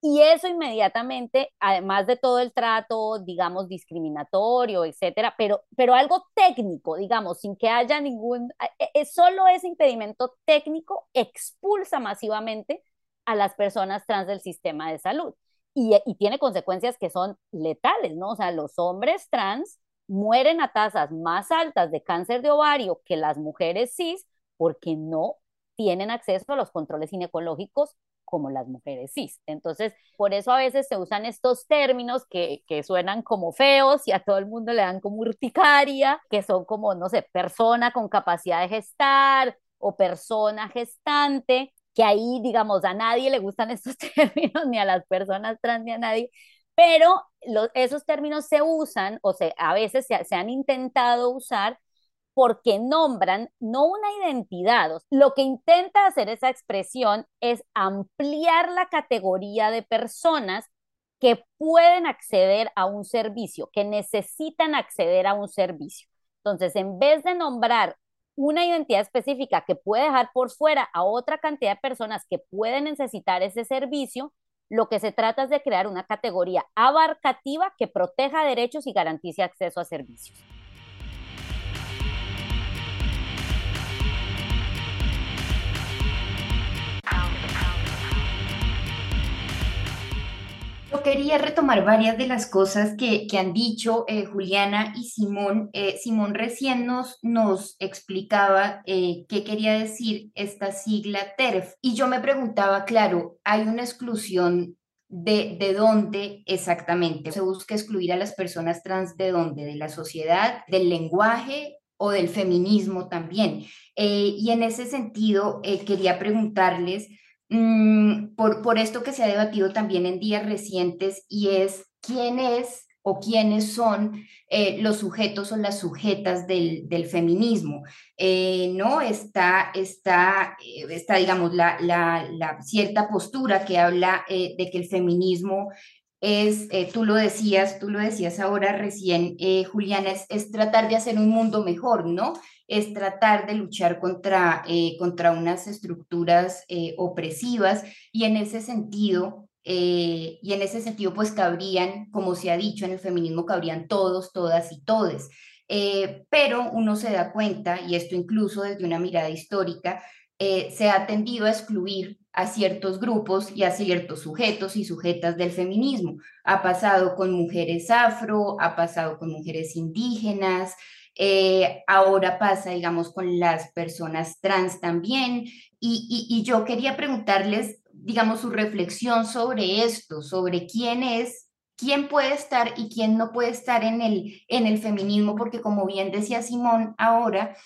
Y eso inmediatamente, además de todo el trato, digamos, discriminatorio, etcétera, pero, pero algo técnico, digamos, sin que haya ningún, es e, solo ese impedimento técnico expulsa masivamente a las personas trans del sistema de salud y, tiene consecuencias que son letales, ¿no? O sea, los hombres trans mueren a tasas más altas de cáncer de ovario que las mujeres cis porque no tienen acceso a los controles ginecológicos como las mujeres cis. Entonces, por eso a veces se usan estos términos que, que, suenan como feos y a todo el mundo le dan como urticaria, que son como, no sé, persona con capacidad de gestar o persona gestante, que ahí, digamos, a nadie le gustan estos términos, ni a las personas trans, ni a nadie, pero esos términos se usan o se, a veces se, se han intentado usar porque nombran no una identidad. Lo que intenta hacer esa expresión es ampliar la categoría de personas que pueden acceder a un servicio, que necesitan acceder a un servicio. Entonces, en vez de nombrar una identidad específica que puede dejar por fuera a otra cantidad de personas que pueden necesitar ese servicio, lo que se trata es de crear una categoría abarcativa que proteja derechos y garantice acceso a servicios. Yo quería retomar varias de las cosas que, han dicho eh, Juliana y Simón. Eh, Simón recién nos, nos explicaba eh, qué quería decir esta sigla TERF. Y yo me preguntaba, claro, hay una exclusión de, de dónde exactamente. Se busca excluir a las personas trans de dónde, de la sociedad, del lenguaje o del feminismo también. y en ese sentido, quería preguntarles Mm, por, por esto que se ha debatido también en días recientes y es quién es o quiénes son eh, los sujetos o las sujetas del, del feminismo. Eh, ¿no? Está, está, eh, está digamos, la, la, cierta postura que habla de que el feminismo es, tú lo decías, tú lo decías ahora recién, Juliana, es, es, tratar de hacer un mundo mejor, ¿no? Es tratar de luchar contra, eh, contra unas estructuras eh, opresivas y en ese sentido, eh, y en ese sentido pues cabrían, como se ha dicho en el feminismo, cabrían todos, todas y todes. pero uno se da cuenta, y esto incluso desde una mirada histórica, se ha tendido a excluir a ciertos grupos y a ciertos sujetos y sujetas del feminismo. Ha pasado con mujeres afro, ha pasado con mujeres indígenas, eh, ahora pasa, digamos, con las personas trans también. Y, yo quería preguntarles, digamos, su reflexión sobre esto, sobre quién es, quién puede estar y quién no puede estar en el, en el feminismo, porque como bien decía Simón ahora,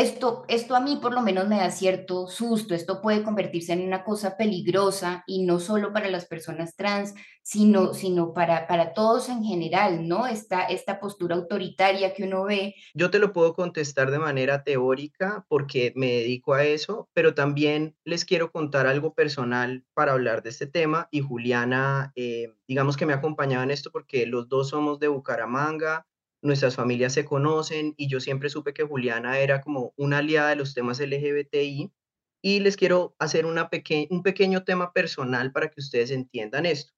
esto, esto a mí por lo menos me da cierto susto, esto puede convertirse en una cosa peligrosa y no solo para las personas trans, sino, sino para, para todos en general, ¿no? Esta, esta postura autoritaria que uno ve. Yo te lo puedo contestar de manera teórica porque me dedico a eso, pero también les quiero contar algo personal para hablar de este tema y Juliana, eh, digamos que me ha acompañado en esto porque los dos somos de Bucaramanga, nuestras familias se conocen y yo siempre supe que Juliana era como una aliada de los temas LGBTI y les quiero hacer un pequeño tema personal para que ustedes entiendan esto.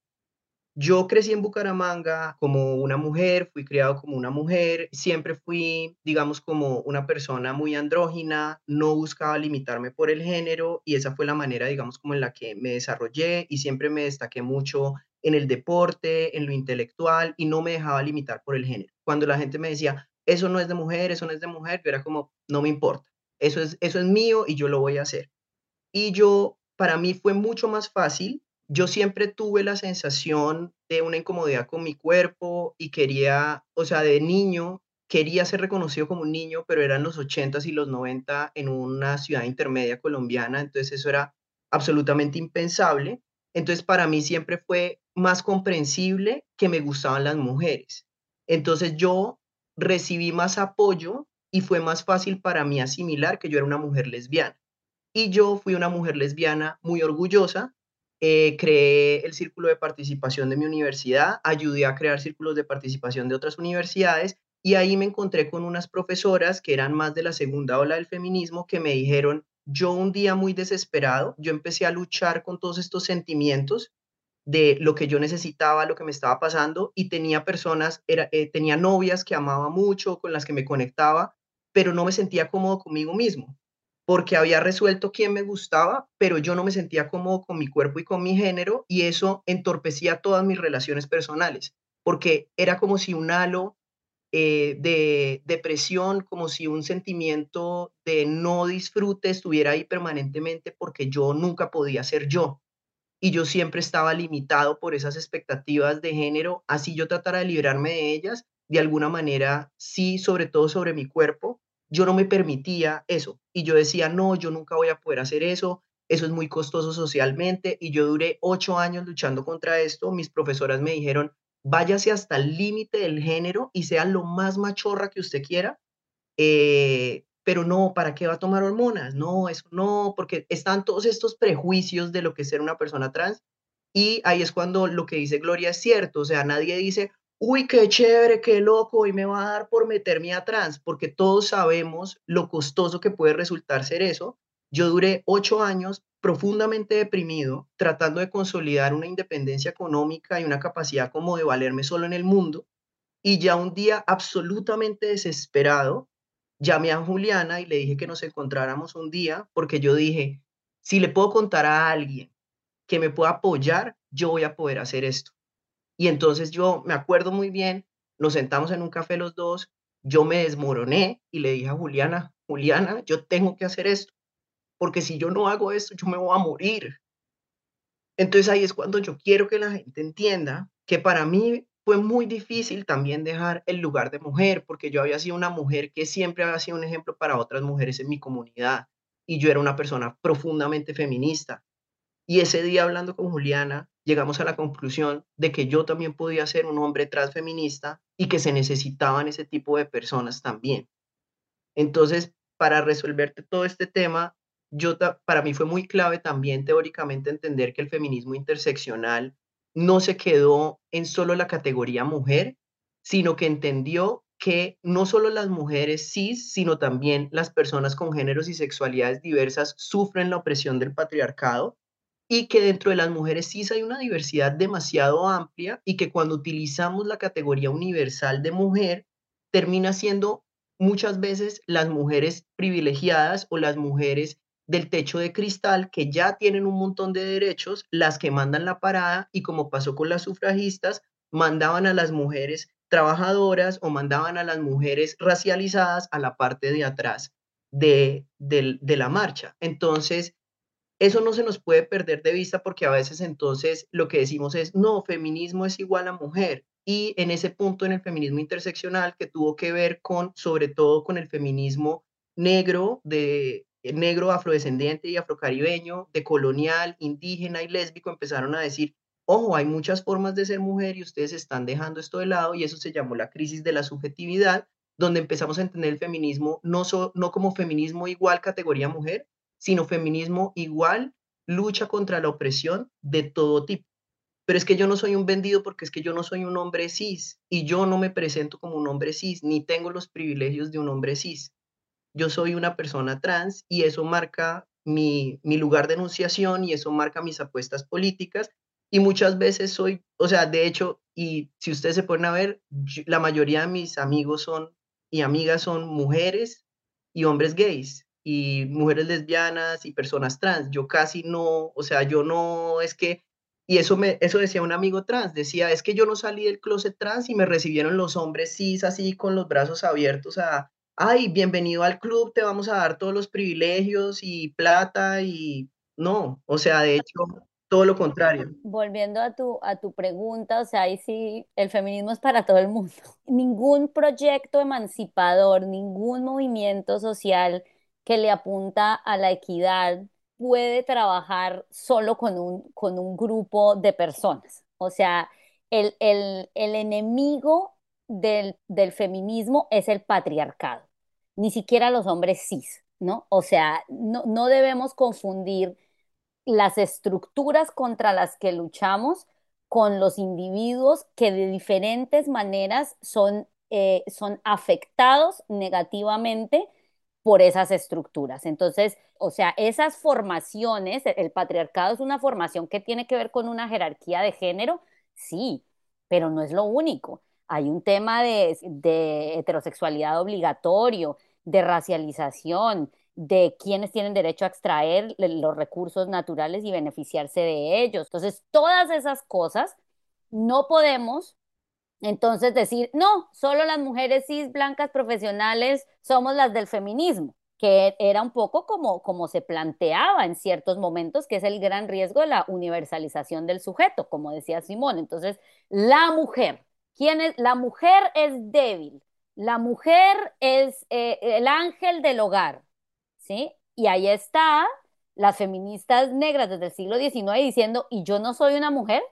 Yo crecí en Bucaramanga como una mujer, fui criado como una mujer, siempre fui, digamos, como una persona muy andrógina, no buscaba limitarme por el género y esa fue la manera, digamos, como en la que me desarrollé y siempre me destaqué mucho en el deporte, en lo intelectual y no me dejaba limitar por el género. Cuando la gente me decía, eso no es de mujer, eso no es de mujer, yo era como, no me importa, eso es, eso es mío y yo lo voy a hacer. Y yo, para mí fue mucho más fácil. Yo siempre tuve la sensación de una incomodidad con mi cuerpo y quería, o sea, de niño, quería ser reconocido como un niño, pero eran los 80s y los 90 en una ciudad intermedia colombiana, entonces eso era absolutamente impensable. Entonces, para mí siempre fue más comprensible que me gustaban las mujeres. Entonces, yo recibí más apoyo y fue más fácil para mí asimilar que yo era una mujer lesbiana. Y yo fui una mujer lesbiana muy orgullosa. Eh, creé el círculo de participación de mi universidad, ayudé a crear círculos de participación de otras universidades y ahí me encontré con unas profesoras que eran más de la segunda ola del feminismo que me dijeron, yo un día muy desesperado, yo empecé a luchar con todos estos sentimientos de lo que yo necesitaba, lo que me estaba pasando y tenía personas, era, eh, tenía novias que amaba mucho, con las que me conectaba, pero no me sentía cómodo conmigo mismo, porque había resuelto quién me gustaba, pero yo no me sentía cómodo con mi cuerpo y con mi género y eso entorpecía todas mis relaciones personales, porque era como si un halo eh, de depresión, como si un sentimiento de no disfrute estuviera ahí permanentemente porque yo nunca podía ser yo. Y yo siempre estaba limitado por esas expectativas de género, así yo tratara de librarme de ellas, de alguna manera, sí, sobre todo sobre mi cuerpo, yo no me permitía eso. Y yo decía, no, yo nunca voy a poder hacer eso, eso es muy costoso socialmente. Y yo duré ocho años luchando contra esto. Mis profesoras me dijeron, váyase hasta el límite del género y sea lo más machorra que usted quiera, eh, pero no, ¿para qué va a tomar hormonas? No, eso no, porque están todos estos prejuicios de lo que es ser una persona trans y ahí es cuando lo que dice Gloria es cierto, o sea, nadie dice, uy, qué chévere, qué loco, hoy me va a dar por meterme a trans, porque todos sabemos lo costoso que puede resultar ser eso. Yo duré ocho años profundamente deprimido, tratando de consolidar una independencia económica y una capacidad como de valerme solo en el mundo. Y ya un día absolutamente desesperado, llamé a Juliana y le dije que nos encontráramos un día, porque yo dije, si le puedo contar a alguien que me pueda apoyar, yo voy a poder hacer esto. Y entonces yo me acuerdo muy bien, nos sentamos en un café los dos, yo me desmoroné y le dije a Juliana, Juliana, yo tengo que hacer esto porque si yo no hago esto, yo me voy a morir. Entonces ahí es cuando yo quiero que la gente entienda que para mí fue muy difícil también dejar el lugar de mujer, porque yo había sido una mujer que siempre había sido un ejemplo para otras mujeres en mi comunidad y yo era una persona profundamente feminista. Y ese día hablando con Juliana, llegamos a la conclusión de que yo también podía ser un hombre transfeminista y que se necesitaban ese tipo de personas también. Entonces, para resolverte todo este tema, yo para mí fue muy clave también teóricamente entender que el feminismo interseccional no se quedó en solo la categoría mujer, sino que entendió que no solo las mujeres cis, sino también las personas con géneros y sexualidades diversas sufren la opresión del patriarcado y que dentro de las mujeres cis hay una diversidad demasiado amplia y que cuando utilizamos la categoría universal de mujer, termina siendo muchas veces las mujeres privilegiadas o las mujeres del techo de cristal que ya tienen un montón de derechos, las que mandan la parada y como pasó con las sufragistas, mandaban a las mujeres trabajadoras o mandaban a las mujeres racializadas a la parte de atrás de, de la marcha. Entonces, eso no se nos puede perder de vista porque a veces entonces lo que decimos es, no, feminismo es igual a mujer. Y en ese punto en el feminismo interseccional que tuvo que ver con, sobre todo con el feminismo negro de, negro, afrodescendiente y afrocaribeño, de colonial, indígena y lésbico, empezaron a decir, ojo, hay muchas formas de ser mujer y ustedes están dejando esto de lado y eso se llamó la crisis de la subjetividad, donde empezamos a entender el feminismo no, no como feminismo igual categoría mujer, sino feminismo igual lucha contra la opresión de todo tipo. Pero es que yo no soy un vendido porque es que yo no soy un hombre cis y yo no me presento como un hombre cis, ni tengo los privilegios de un hombre cis yo soy una persona trans y eso marca mi, lugar de enunciación y eso marca mis apuestas políticas. Y muchas veces soy, o sea, de hecho, y si ustedes se ponen a ver, la mayoría de mis amigos son y amigas son mujeres y hombres gays y mujeres lesbianas y personas trans. Yo casi no, o sea, yo no es que, y eso, me, eso decía un amigo trans, decía, es que yo no salí del closet trans y me recibieron los hombres cis así con los brazos abiertos a, ay, bienvenido al club, te vamos a dar todos los privilegios y plata y no, o sea, de hecho, todo lo contrario. Volviendo a tu, a tu pregunta, o sea, ahí sí, el feminismo es para todo el mundo. Ningún proyecto emancipador, ningún movimiento social que le apunta a la equidad puede trabajar solo con un, con un grupo de personas. O sea, el, el, el enemigo del, del feminismo es el patriarcado ni siquiera los hombres cis, ¿no? O sea, no, debemos confundir las estructuras contra las que luchamos con los individuos que de diferentes maneras son, eh, son afectados negativamente por esas estructuras. Entonces, o sea, esas formaciones, el patriarcado es una formación que tiene que ver con una jerarquía de género, sí, pero no es lo único. Hay un tema de, de heterosexualidad obligatorio, de racialización, de quienes tienen derecho a extraer los recursos naturales y beneficiarse de ellos. Entonces, todas esas cosas no podemos Entonces decir, no, solo las mujeres cis blancas profesionales somos las del feminismo, que era un poco como, como se planteaba en ciertos momentos, que es el gran riesgo de la universalización del sujeto, como decía Simón. Entonces, la mujer, ¿quién es? La mujer es débil, la mujer es eh, el ángel del hogar, ¿sí? Y ahí está las feministas negras desde el siglo XIX diciendo, ¿y yo no soy una mujer?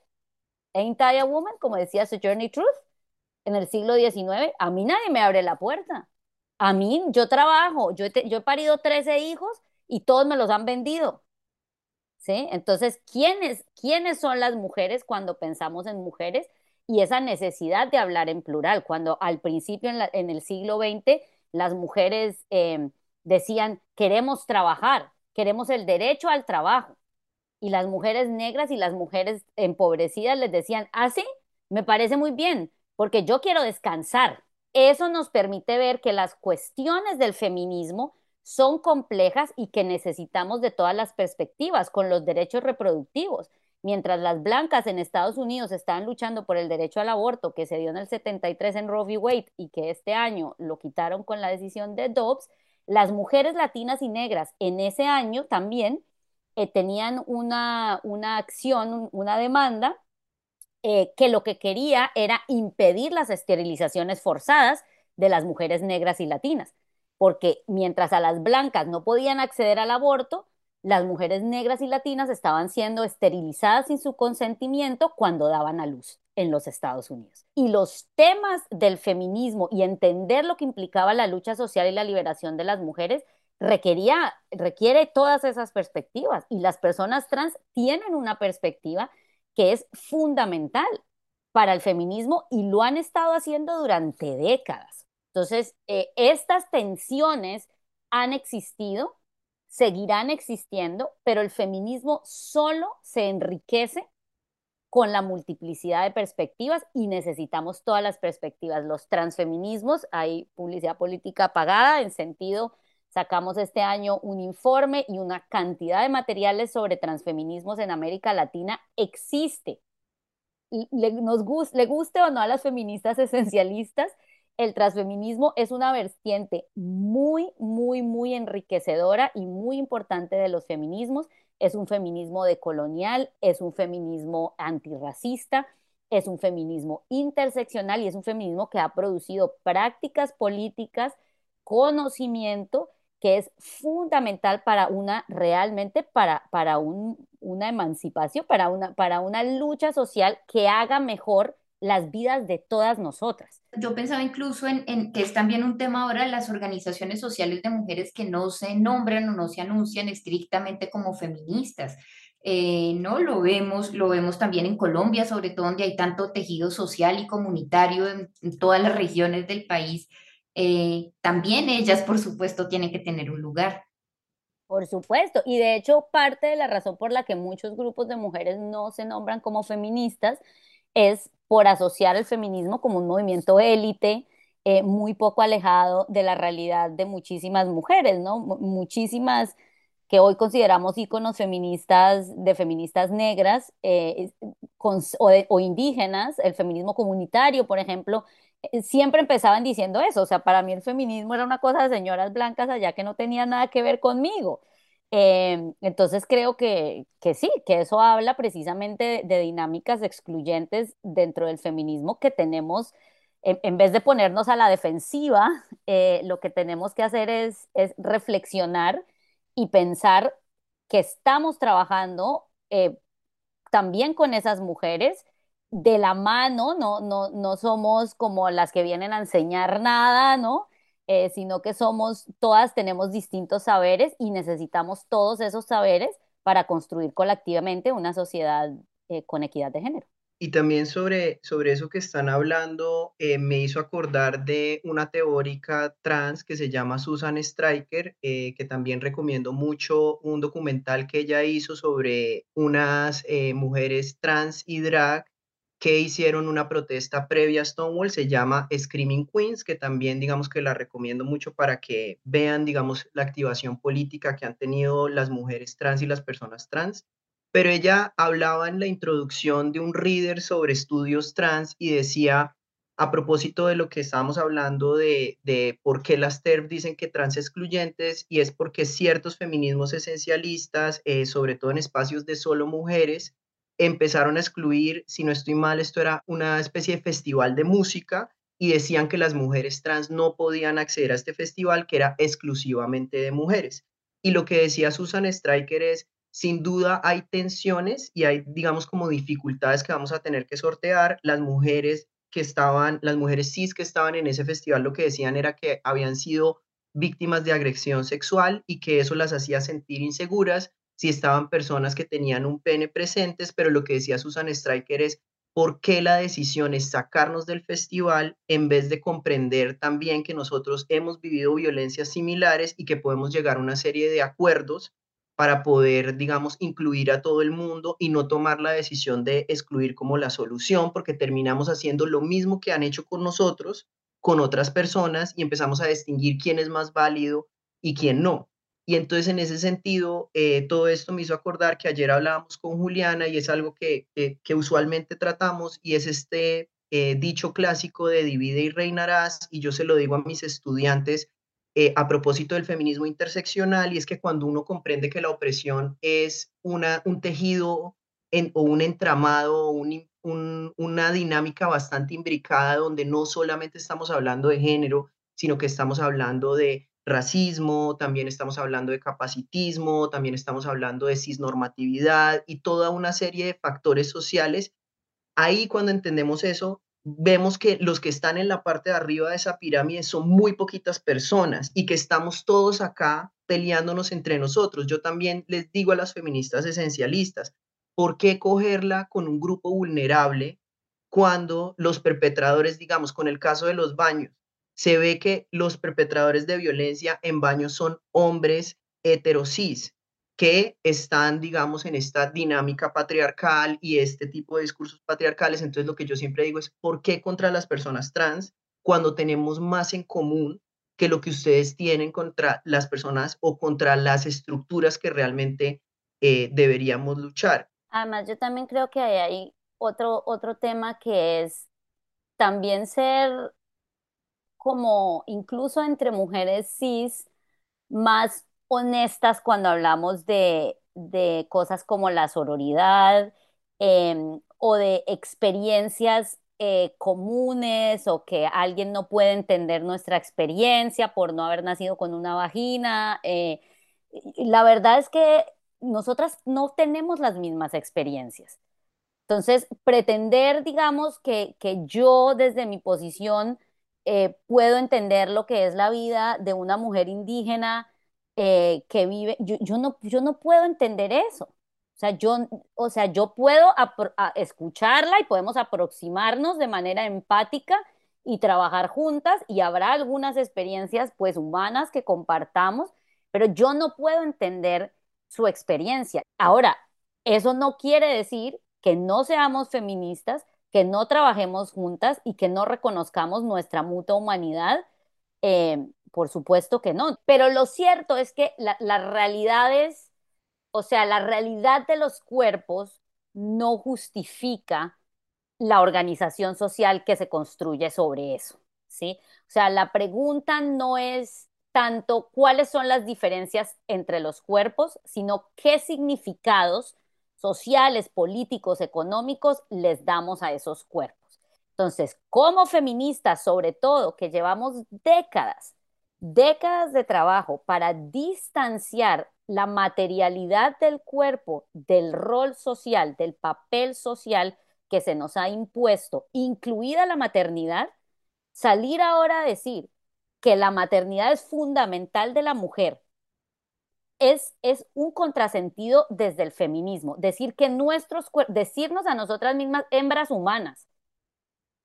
Ain't I a woman? Como decía Sojourner Truth en el siglo XIX. A mí nadie me abre la puerta. A mí, yo trabajo, yo he, yo he parido 13 hijos y todos me los han vendido. ¿Sí? Entonces, ¿quiénes, ¿quiénes son las mujeres cuando pensamos en mujeres? Y esa necesidad de hablar en plural, cuando al principio en, el siglo XX las mujeres eh, decían, queremos trabajar, queremos el derecho al trabajo. Y las mujeres negras y las mujeres empobrecidas les decían, ah, sí, me parece muy bien, porque yo quiero descansar. Eso nos permite ver que las cuestiones del feminismo son complejas y que necesitamos de todas las perspectivas con los derechos reproductivos. Mientras las blancas en Estados Unidos estaban luchando por el derecho al aborto que se dio en el 73 en Roe v. Wade y que este año lo quitaron con la decisión de Dobbs, las mujeres latinas y negras en ese año también eh, tenían una, una acción, una demanda eh, que lo que quería era impedir las esterilizaciones forzadas de las mujeres negras y latinas, porque mientras a las blancas no podían acceder al aborto, las mujeres negras y latinas estaban siendo esterilizadas sin su consentimiento cuando daban a luz en los Estados Unidos. Y los temas del feminismo y entender lo que implicaba la lucha social y la liberación de las mujeres requería, requiere todas esas perspectivas. Y las personas trans tienen una perspectiva que es fundamental para el feminismo y lo han estado haciendo durante décadas. Entonces, eh, estas tensiones han existido seguirán existiendo, pero el feminismo solo se enriquece con la multiplicidad de perspectivas y necesitamos todas las perspectivas. Los transfeminismos, hay publicidad política pagada en sentido, sacamos este año un informe y una cantidad de materiales sobre transfeminismos en América Latina existe. Le, nos, le guste o no a las feministas esencialistas, el transfeminismo es una vertiente muy, muy, muy enriquecedora y muy importante de los feminismos. Es un feminismo decolonial, es un feminismo antirracista, es un feminismo interseccional y es un feminismo que ha producido prácticas políticas, conocimiento, que es fundamental para una, realmente para, para una emancipación, para una, para una lucha social que haga mejor las vidas de todas nosotras. Yo pensaba incluso en, que es también un tema ahora las organizaciones sociales de mujeres que no se nombran o no se anuncian estrictamente como feministas. Eh, no lo vemos, lo vemos también en Colombia, sobre todo donde hay tanto tejido social y comunitario en, todas las regiones del país. Eh, también ellas, por supuesto, tienen que tener un lugar. Por supuesto, y de hecho parte de la razón por la que muchos grupos de mujeres no se nombran como feministas es por asociar el feminismo como un movimiento élite, eh, muy poco alejado de la realidad de muchísimas mujeres, ¿no? muchísimas que hoy consideramos íconos feministas, de feministas negras eh, o, indígenas, el feminismo comunitario, por ejemplo, eh, siempre empezaban diciendo eso, o sea, para mí el feminismo era una cosa de señoras blancas allá que no tenía nada que ver conmigo. Em, entonces creo que, que, sí, que eso habla precisamente de, dinámicas excluyentes dentro del feminismo que tenemos, en, vez de ponernos a la defensiva, eh, lo que tenemos que hacer es, reflexionar y pensar que estamos trabajando eh, también con esas mujeres de la mano, no, no, no somos como las que vienen a enseñar nada, ¿no? Eh, sino que somos, todas tenemos distintos saberes y necesitamos todos esos saberes para construir colectivamente una sociedad eh, con equidad de género. Y también sobre, sobre eso que están hablando, eh, me hizo acordar de una teórica trans que se llama Susan Stryker, que también recomiendo mucho un documental que ella hizo sobre unas mujeres trans y drag que hicieron una protesta previa a Stonewall, se llama Screaming Queens, que también digamos que la recomiendo mucho para que vean, digamos, la activación política que han tenido las mujeres trans y las personas trans. Pero ella hablaba en la introducción de un reader sobre estudios trans y decía a propósito de lo que estábamos hablando de, de por qué las TERF dicen que trans excluyentes, y es porque ciertos feminismos esencialistas, eh, sobre todo en espacios de solo mujeres, empezaron a excluir, si no estoy mal, esto era una especie de festival de música, y decían que las mujeres trans no podían acceder a este festival, que era exclusivamente de mujeres. Y lo que decía Susan Stryker es, sin duda hay tensiones y hay, digamos, como dificultades que vamos a tener que sortear. Las mujeres que estaban, las mujeres cis que estaban en ese festival, lo que decían era que habían sido víctimas de agresión sexual y que eso las hacía sentir inseguras si estaban personas que tenían un pene presentes, pero lo que decía Susan Stryker es, ¿por qué la decisión es sacarnos del festival en vez de comprender también que nosotros hemos vivido violencias similares y que podemos llegar a una serie de acuerdos para poder, digamos, incluir a todo el mundo y no tomar la decisión de excluir como la solución, porque terminamos haciendo lo mismo que han hecho con nosotros, con otras personas, y empezamos a distinguir quién es más válido y quién no. Y entonces en ese sentido, eh, todo esto me hizo acordar que ayer hablábamos con Juliana y es algo que, que, usualmente tratamos y es este eh, dicho clásico de divide y reinarás, y yo se lo digo a mis estudiantes eh, a propósito del feminismo interseccional, y es que cuando uno comprende que la opresión es una, un tejido o un entramado, un, una dinámica bastante imbricada, donde no solamente estamos hablando de género, sino que estamos hablando de racismo, también estamos hablando de capacitismo, también estamos hablando de cisnormatividad y toda una serie de factores sociales. Ahí cuando entendemos eso, vemos que los que están en la parte de arriba de esa pirámide son muy poquitas personas y que estamos todos acá peleándonos entre nosotros. Yo también les digo a las feministas esencialistas, ¿por qué cogerla con un grupo vulnerable cuando los perpetradores, digamos, con el caso de los baños, se ve que los perpetradores de violencia en baños son hombres heterosis? que están, digamos, en esta dinámica patriarcal y este tipo de discursos patriarcales. Entonces, lo que yo siempre digo es, ¿por qué contra las personas trans cuando tenemos más en común que lo que ustedes tienen contra las personas o contra las estructuras que realmente eh, deberíamos luchar? Además, yo también creo que hay otro, otro tema que es también ser como incluso entre mujeres cis más honestas cuando hablamos de, cosas como la sororidad em, o de experiencias eh, comunes o que alguien no puede entender nuestra experiencia por no haber nacido con una vagina. Eh, la verdad es que nosotras no tenemos las mismas experiencias. Entonces, pretender, digamos, que, que yo desde mi posición eh, puedo entender lo que es la vida de una mujer indígena eh, que vive, yo, no, yo no puedo entender eso. O sea, yo, o sea, yo puedo escucharla y podemos aproximarnos de manera empática y trabajar juntas y habrá algunas experiencias pues humanas que compartamos, pero yo no puedo entender su experiencia. Ahora, eso no quiere decir que no seamos feministas, que no trabajemos juntas y que no reconozcamos nuestra mutua humanidad. Eh, por supuesto que no, pero lo cierto es que la, la realidad es, o sea, la realidad de los cuerpos no justifica la organización social que se construye sobre eso, ¿sí? O sea, la pregunta no es tanto cuáles son las diferencias entre los cuerpos, sino qué significados sociales, políticos, económicos les damos a esos cuerpos. Entonces, como feministas, sobre todo, que llevamos décadas décadas de trabajo para distanciar la materialidad del cuerpo del rol social, del papel social que se nos ha impuesto, incluida la maternidad, salir ahora a decir que la maternidad es fundamental de la mujer es, es un contrasentido desde el feminismo. Decir que nuestros decirnos a nosotras mismas hembras humanas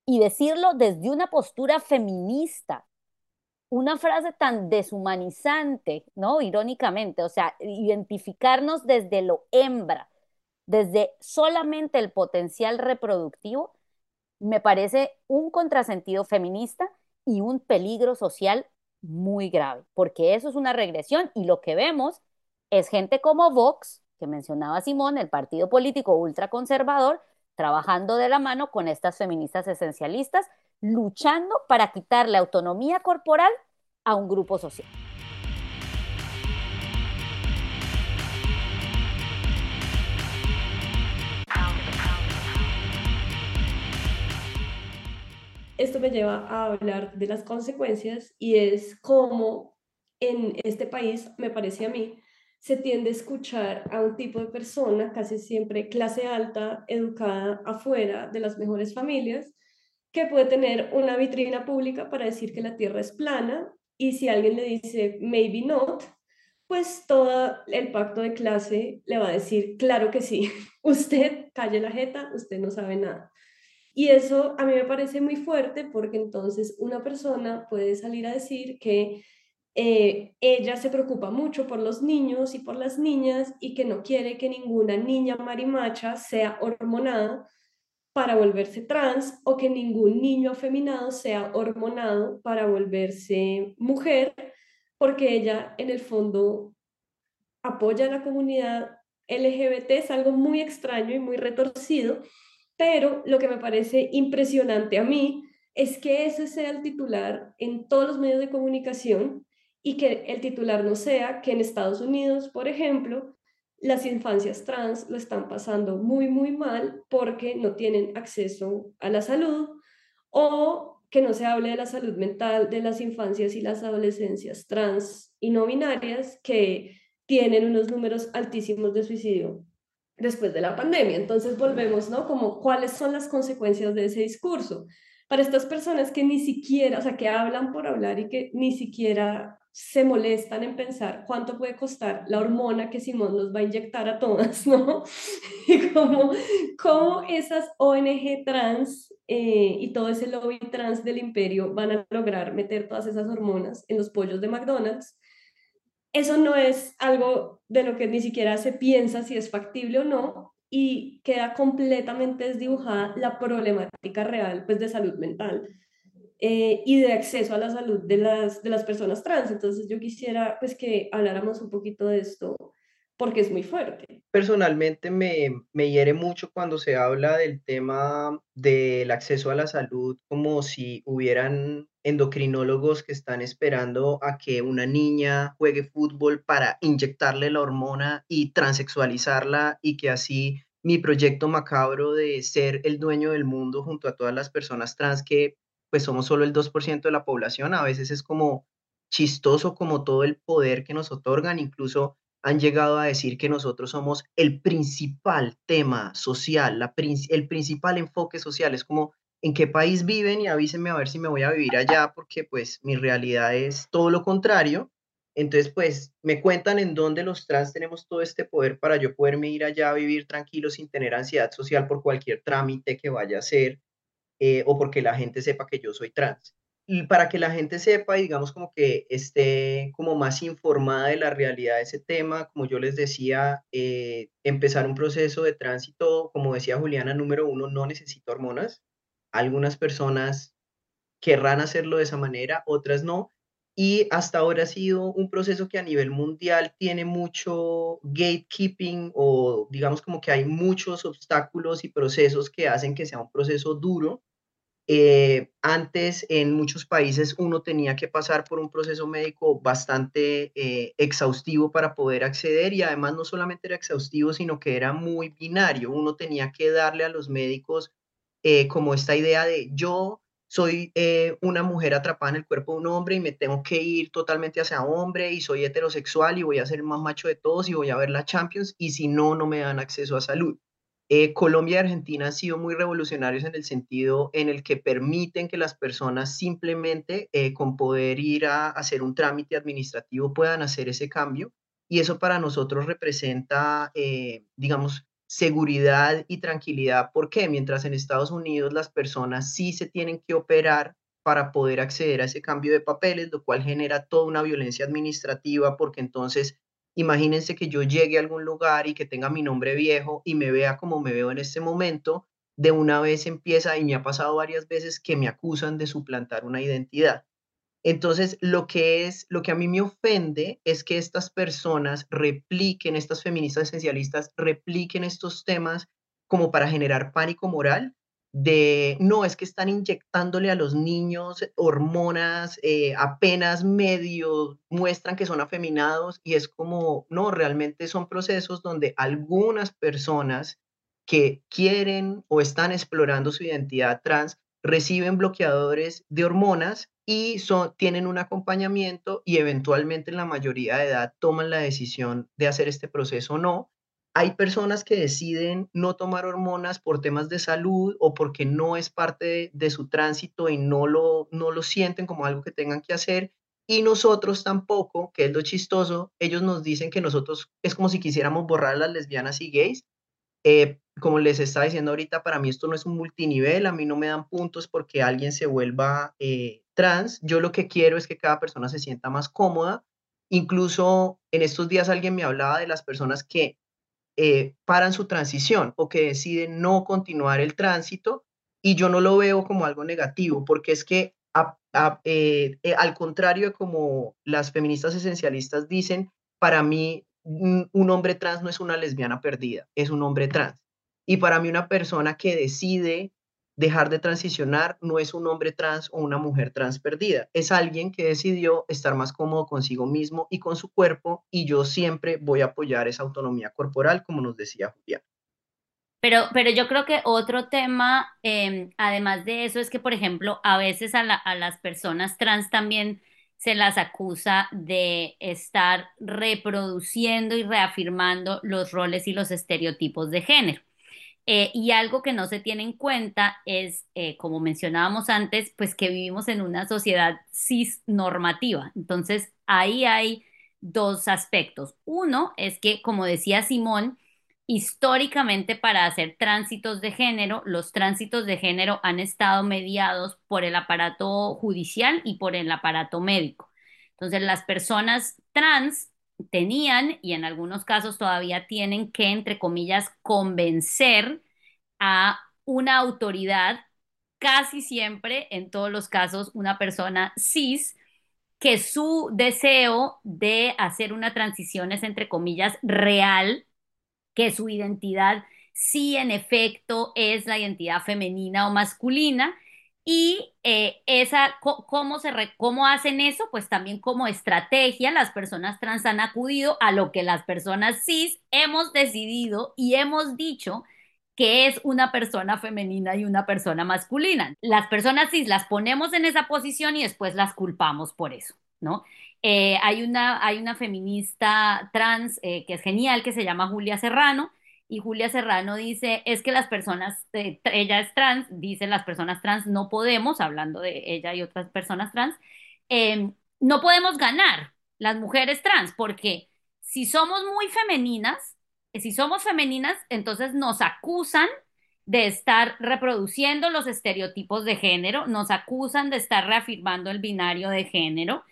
y decirlo desde una postura feminista una frase tan deshumanizante, ¿no? Irónicamente, o sea, identificarnos desde lo hembra, desde solamente el potencial reproductivo, me parece un contrasentido feminista y un peligro social muy grave, porque eso es una regresión y lo que vemos es gente como Vox, que mencionaba Simón, el partido político ultraconservador, trabajando de la mano con estas feministas esencialistas luchando para quitarle autonomía corporal a un grupo social. Esto me lleva a hablar de las consecuencias y es cómo en este país, me parece a mí, se tiende a escuchar a un tipo de persona, casi siempre clase alta, educada afuera de las mejores familias, que puede tener una vitrina pública para decir que la Tierra es plana y si alguien le dice maybe not, pues todo el pacto de clase le va a decir, claro que sí, usted calle la jeta, usted no sabe nada. Y eso a mí me parece muy fuerte porque entonces una persona puede salir a decir que eh, ella se preocupa mucho por los niños y por las niñas y que no quiere que ninguna niña marimacha sea hormonada para volverse trans o que ningún niño afeminado sea hormonado para volverse mujer, porque ella en el fondo apoya a la comunidad LGBT, es algo muy extraño y muy retorcido, pero lo que me parece impresionante a mí es que ese sea el titular en todos los medios de comunicación y que el titular no sea que en Estados Unidos, por ejemplo, las infancias trans lo están pasando muy, muy mal porque no tienen acceso a la salud o que no se hable de la salud mental de las infancias y las adolescencias trans y no binarias que tienen unos números altísimos de suicidio después de la pandemia. Entonces volvemos, ¿no? Como cuáles son las consecuencias de ese discurso. Para estas personas que ni siquiera, o sea, que hablan por hablar y que ni siquiera se molestan en pensar cuánto puede costar la hormona que Simón nos va a inyectar a todas, ¿no? Y cómo, cómo esas ONG trans eh, y todo ese lobby trans del imperio van a lograr meter todas esas hormonas en los pollos de McDonald's. Eso no es algo de lo que ni siquiera se piensa si es factible o no y queda completamente desdibujada la problemática real pues, de salud mental eh, y de acceso a la salud de las, de las personas trans. Entonces yo quisiera pues que habláramos un poquito de esto porque es muy fuerte. Personalmente me, me hiere mucho cuando se habla del tema del acceso a la salud como si hubieran endocrinólogos que están esperando a que una niña juegue fútbol para inyectarle la hormona y transexualizarla y que así mi proyecto macabro de ser el dueño del mundo junto a todas las personas trans que pues somos solo el 2% de la población, a veces es como chistoso como todo el poder que nos otorgan, incluso han llegado a decir que nosotros somos el principal tema social, la, el principal enfoque social, es como en qué país viven y avísenme a ver si me voy a vivir allá, porque pues mi realidad es todo lo contrario. Entonces, pues me cuentan en dónde los trans tenemos todo este poder para yo poderme ir allá a vivir tranquilo sin tener ansiedad social por cualquier trámite que vaya a hacer eh, o porque la gente sepa que yo soy trans. Y para que la gente sepa y digamos como que esté como más informada de la realidad de ese tema, como yo les decía, eh, empezar un proceso de tránsito, como decía Juliana, número uno, no necesito hormonas. Algunas personas querrán hacerlo de esa manera, otras no. Y hasta ahora ha sido un proceso que a nivel mundial tiene mucho gatekeeping o digamos como que hay muchos obstáculos y procesos que hacen que sea un proceso duro. Eh, antes en muchos países uno tenía que pasar por un proceso médico bastante eh, exhaustivo para poder acceder y además no solamente era exhaustivo, sino que era muy binario. Uno tenía que darle a los médicos eh, como esta idea de yo soy eh, una mujer atrapada en el cuerpo de un hombre y me tengo que ir totalmente hacia hombre y soy heterosexual y voy a ser el más macho de todos y voy a ver la Champions y si no, no me dan acceso a salud. Eh, Colombia y Argentina han sido muy revolucionarios en el sentido en el que permiten que las personas simplemente con poder ir a hacer un trámite administrativo puedan hacer ese cambio y eso para nosotros representa, digamos, seguridad y tranquilidad. porque Mientras en Estados Unidos las personas sí se tienen que operar para poder acceder a ese cambio de papeles, lo cual genera toda una violencia administrativa, porque entonces imagínense que yo llegue a algún lugar y que tenga mi nombre viejo y me vea como me veo en este momento, de una vez empieza, y me ha pasado varias veces, que me acusan de suplantar una identidad. Entonces, lo que es, lo que a mí me ofende es que estas personas repliquen, estas feministas esencialistas repliquen estos temas como para generar pánico moral, de, no, es que están inyectándole a los niños hormonas, eh, apenas medio muestran que son afeminados y es como, no, realmente son procesos donde algunas personas que quieren o están explorando su identidad trans reciben bloqueadores de hormonas y son, tienen un acompañamiento y eventualmente en la mayoría de edad toman la decisión de hacer este proceso o no hay personas que deciden no tomar hormonas por temas de salud o porque no es parte de, su tránsito y no lo, no lo sienten como algo que tengan que hacer. Y nosotros tampoco, que es lo chistoso, ellos nos dicen que nosotros es como si quisiéramos borrar a las lesbianas y gays. Eh, como les estaba diciendo ahorita, para mí esto no es un multinivel, a mí no me dan puntos porque alguien se vuelva eh, trans. Yo lo que quiero es que cada persona se sienta más cómoda. Incluso en estos días alguien me hablaba de las personas que eh, paran su transición o que deciden no continuar el tránsito y yo no lo veo como algo negativo porque es que eh, eh, al contrario de como las feministas esencialistas dicen, para mí un hombre trans no es una lesbiana perdida, es un hombre trans. Y para mí una persona que decide dejar de transicionar no es un hombre trans o una mujer trans perdida, es alguien que decidió estar más cómodo consigo mismo y con su cuerpo y yo siempre voy a apoyar esa autonomía corporal, como nos decía Julián. Pero, pero yo creo que otro tema, em, además de eso, es que, por ejemplo, a veces a, a las personas trans también se las acusa de estar reproduciendo y reafirmando los roles y los estereotipos de género. Eh, y algo que no se tiene en cuenta es, eh, como mencionábamos antes, pues que vivimos en una sociedad cis normativa. Entonces, ahí hay dos aspectos. Uno es que, como decía Simón, históricamente para hacer tránsitos de género, los tránsitos de género han estado mediados por el aparato judicial y por el aparato médico. Entonces, las personas trans tenían y en algunos casos todavía tienen que, entre comillas, convencer a una autoridad, casi siempre, en todos los casos, una persona cis, que su deseo de hacer una transición es, entre comillas, real, que su identidad sí en efecto es la identidad femenina o masculina y eh, esa, ¿cómo, se ¿cómo hacen eso? Pues también como estrategia, las personas trans han acudido a lo que las personas cis hemos decidido y hemos dicho que es una persona femenina y una persona masculina. Las personas cis las ponemos en esa posición y después las culpamos por eso, ¿no? Eh, hay, una, hay una feminista trans eh, que es genial, que se llama Julia Serrano, y Julia Serrano dice, es que las personas, eh, ella es trans, dice las personas trans no podemos, hablando de ella y otras personas trans, em, no podemos ganar las mujeres trans, porque si somos muy femeninas, si somos femeninas, entonces nos acusan de estar reproduciendo los estereotipos de género, nos acusan de estar reafirmando el binario de género,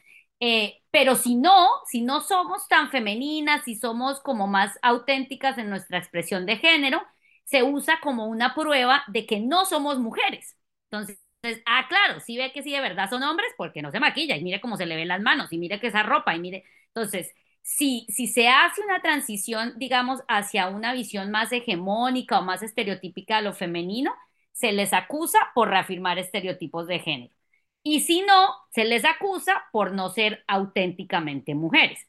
eh, pero si no, si no somos tan femeninas, si somos como más auténticas en nuestra expresión de género, se usa como una prueba de que no somos mujeres. Entonces, ah, claro, si ve que sí de verdad son hombres, porque no se maquilla y mire cómo se le ven las manos y mire que esa ropa y mire. Entonces, si, si se hace una transición, digamos, hacia una visión más hegemónica o más estereotípica de lo femenino, se les acusa por reafirmar estereotipos de género. Y si no, se les acusa por no ser auténticamente mujeres.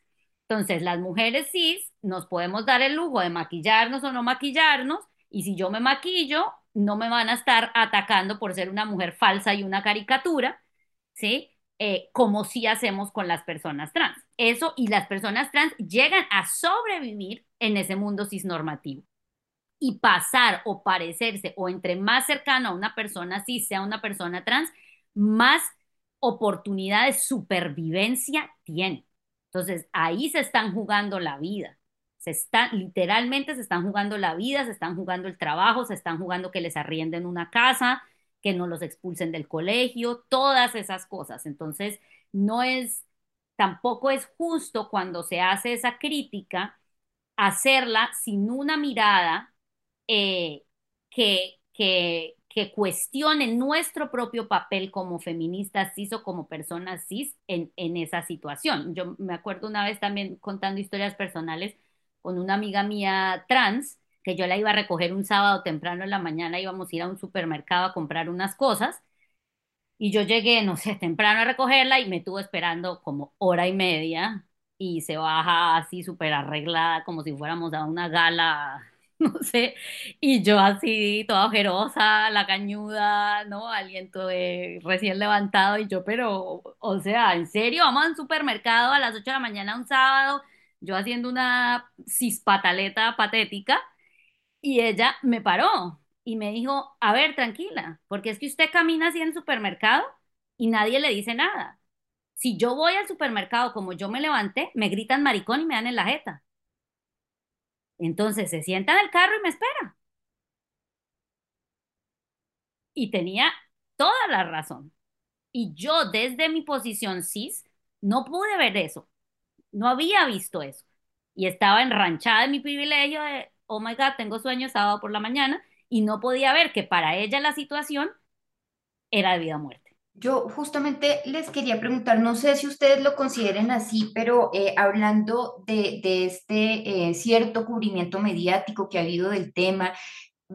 Entonces, las mujeres cis nos podemos dar el lujo de maquillarnos o no maquillarnos, y si yo me maquillo, no me van a estar atacando por ser una mujer falsa y una caricatura, ¿sí? Eh, como si hacemos con las personas trans. Eso y las personas trans llegan a sobrevivir en ese mundo cisnormativo. Y pasar o parecerse o entre más cercano a una persona cis sea una persona trans, más oportunidad de supervivencia tiene. Entonces, ahí se están jugando la vida. Se están, literalmente se están jugando la vida, se están jugando el trabajo, se están jugando que les arrienden una casa, que no los expulsen del colegio, todas esas cosas. Entonces, no es, tampoco es justo cuando se hace esa crítica hacerla sin una mirada eh, que, que, que cuestionen nuestro propio papel como feministas cis o como personas cis en, en, esa situación. Yo me acuerdo una vez también contando historias personales con una amiga mía trans, que yo la iba a recoger un sábado temprano en la mañana, íbamos a ir a un supermercado a comprar unas cosas. Y yo llegué, no sé, temprano a recogerla y me tuvo esperando como hora y media y se baja así súper arreglada como si fuéramos a una gala, no sé, y yo así toda ojerosa, la cañuda, ¿no? Aliento de recién levantado y yo, pero, o sea, ¿en serio? Vamos a un supermercado a las 8 de la mañana un sábado, yo haciendo una cispataleta patética y ella me paró y me dijo, a ver, tranquila, porque es que usted camina así en el supermercado y nadie le dice nada. Si yo voy al supermercado como yo me levanté, me gritan maricón y me dan en la jeta. Entonces se sienta en el carro y me espera. Y tenía toda la razón. Y yo desde mi posición cis no pude ver eso. No había visto eso. Y estaba enranchada en mi privilegio de, oh my God, tengo sueño sábado por la mañana y no podía ver que para ella la situación era de vida o muerte. Yo justamente les quería preguntar, no sé si ustedes lo consideren así, pero eh, hablando de, este eh, cierto cubrimiento mediático que ha habido del tema,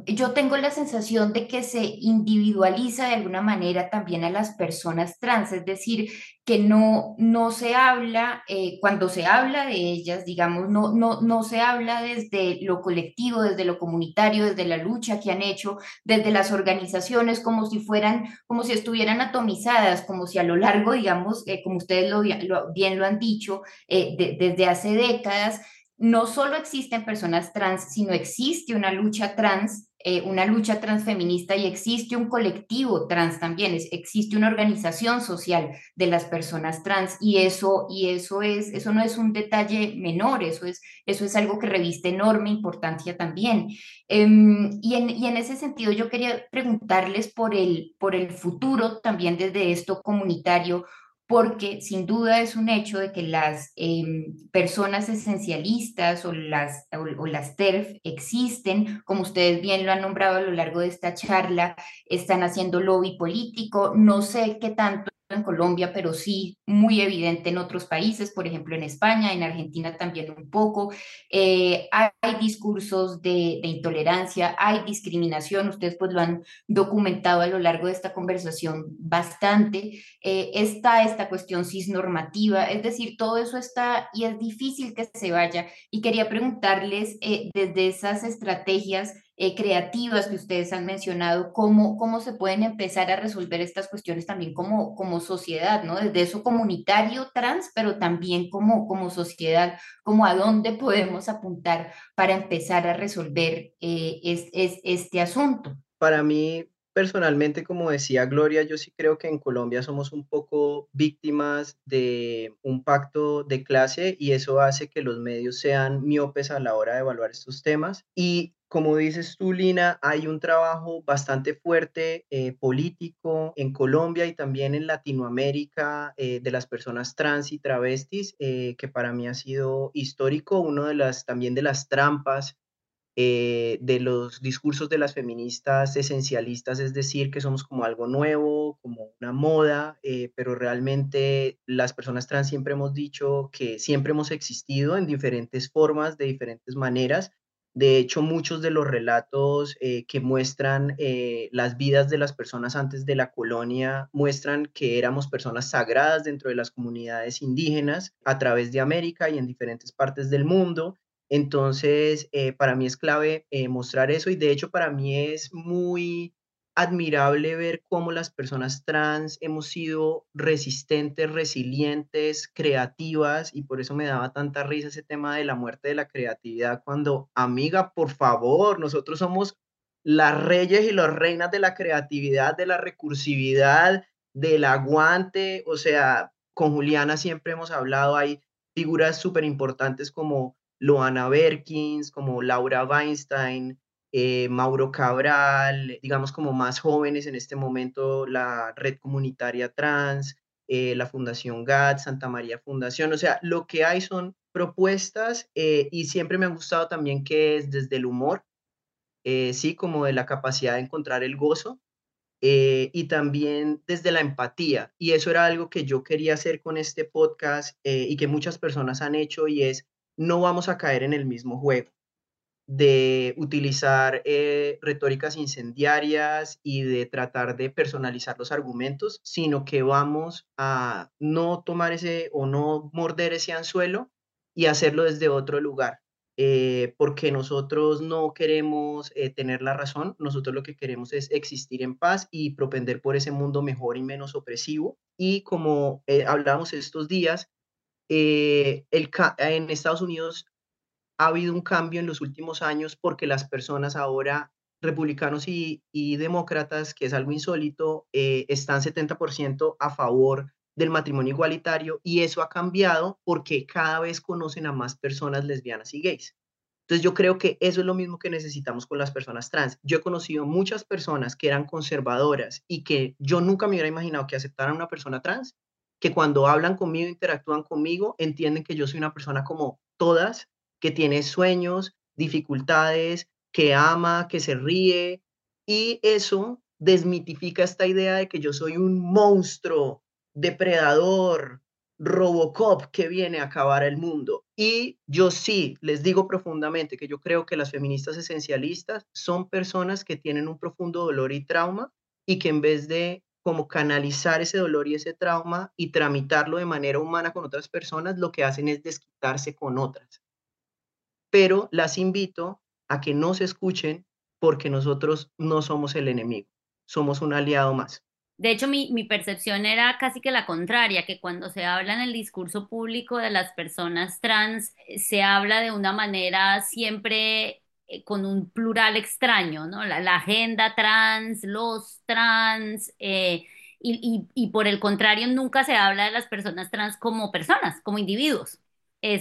yo tengo la sensación de que se individualiza de alguna manera también a las personas trans, es decir, que no, no se habla, eh, cuando se habla de ellas, digamos, no, no, no se habla desde lo colectivo, desde lo comunitario, desde la lucha que han hecho, desde las organizaciones, como si fueran, como si estuvieran atomizadas, como si a lo largo, digamos, eh, como ustedes lo, bien lo han dicho, eh, desde hace décadas, no solo existen personas trans, sino existe una lucha trans eh, una lucha transfeminista y existe un colectivo trans también, existe una organización social de las personas trans y eso, y eso, es, eso no es un detalle menor, eso es, eso es algo que reviste enorme importancia también. Em, y, en, y, en, ese sentido yo quería preguntarles por el, por el futuro también desde esto comunitario porque sin duda es un hecho de que las em, personas esencialistas o las, o, las TERF existen, como ustedes bien lo han nombrado a lo largo de esta charla, están haciendo lobby político, no sé qué tanto en Colombia, pero sí muy evidente en otros países, por ejemplo en España, en Argentina también un poco. Eh, hay, discursos de, intolerancia, hay discriminación, ustedes pues lo han documentado a lo largo de esta conversación bastante. Eh, está esta cuestión cisnormativa, es decir, todo eso está y es difícil que se vaya. Y quería preguntarles eh, desde esas estrategias, eh, creativas que ustedes han mencionado, cómo, cómo se pueden empezar a resolver estas cuestiones también como, como sociedad, ¿no? Desde eso comunitario trans, pero también como, como sociedad, como a dónde podemos apuntar para empezar a resolver eh, es, este asunto. Para mí, personalmente, como decía Gloria, yo sí creo que en Colombia somos un poco víctimas de un pacto de clase y eso hace que los medios sean miopes a la hora de evaluar estos temas. Y como dices tú, Lina, hay un trabajo bastante fuerte eh, político en Colombia y también en Latinoamérica eh, de las personas trans y travestis, eh, que para mí ha sido histórico, uno de las también de las trampas de los discursos de las feministas esencialistas, es decir, que somos como algo nuevo, como una moda, pero realmente las personas trans siempre hemos dicho que siempre hemos existido en diferentes formas, de diferentes maneras de hecho, muchos de los relatos eh, que muestran eh, las vidas de las personas antes de la colonia muestran que éramos personas sagradas dentro de las comunidades indígenas a través de América y en diferentes partes del mundo. Entonces, eh, para mí es clave mostrar eso y de hecho para mí es muy admirable ver cómo las personas trans hemos sido resistentes, resilientes, creativas y por eso me daba tanta risa ese tema de la muerte de la creatividad cuando, amiga, por favor, nosotros somos las reyes y las reinas de la creatividad, de la recursividad, del aguante, o sea, con Juliana siempre hemos hablado, hay figuras súper importantes como Loana Berkins, como Laura Weinstein, eh, Mauro Cabral, digamos como más jóvenes en este momento, la Red Comunitaria Trans, eh, la Fundación GAT, Santa María Fundación, o sea, lo que hay son propuestas eh, y siempre me ha gustado también que es desde el humor, sí, como de la capacidad de encontrar el gozo y también desde la empatía. Y eso era algo que yo quería hacer con este podcast y que muchas personas han hecho y es, no vamos a caer en el mismo juego de utilizar eh, retóricas incendiarias y de tratar de personalizar los argumentos, sino que vamos a no tomar ese o no morder ese anzuelo y hacerlo desde otro lugar. Eh, porque nosotros no queremos eh, tener la razón, nosotros lo que queremos es existir en paz y propender por ese mundo mejor y menos opresivo. Y como hablamos estos días, el en Estados Unidos ha habido un cambio en los últimos años porque las personas ahora, republicanos y, demócratas, que es algo insólito, eh, están 70% a favor del matrimonio igualitario y eso ha cambiado porque cada vez conocen a más personas lesbianas y gays. Entonces yo creo que eso es lo mismo que necesitamos con las personas trans. Yo he conocido muchas personas que eran conservadoras y que yo nunca me hubiera imaginado que aceptaran una persona trans, que cuando hablan conmigo, interactúan conmigo, entienden que yo soy una persona como todas que tiene sueños, dificultades, que ama, que se ríe, y eso desmitifica esta idea de que yo soy un monstruo, depredador, Robocop que viene a acabar el mundo. Y yo sí les digo profundamente que yo creo que las feministas esencialistas son personas que tienen un profundo dolor y trauma y que en vez de como canalizar ese dolor y ese trauma y tramitarlo de manera humana con otras personas, lo que hacen es desquitarse con otras pero las invito a que no se escuchen porque nosotros no somos el enemigo, somos un aliado más. De hecho, mi, percepción era casi que la contraria, que cuando se habla en el discurso público de las personas trans, eh, se habla de una manera siempre eh, con un plural extraño, ¿no? La, agenda trans, los trans, eh, y, por el contrario, nunca se habla de las personas trans como personas, como individuos.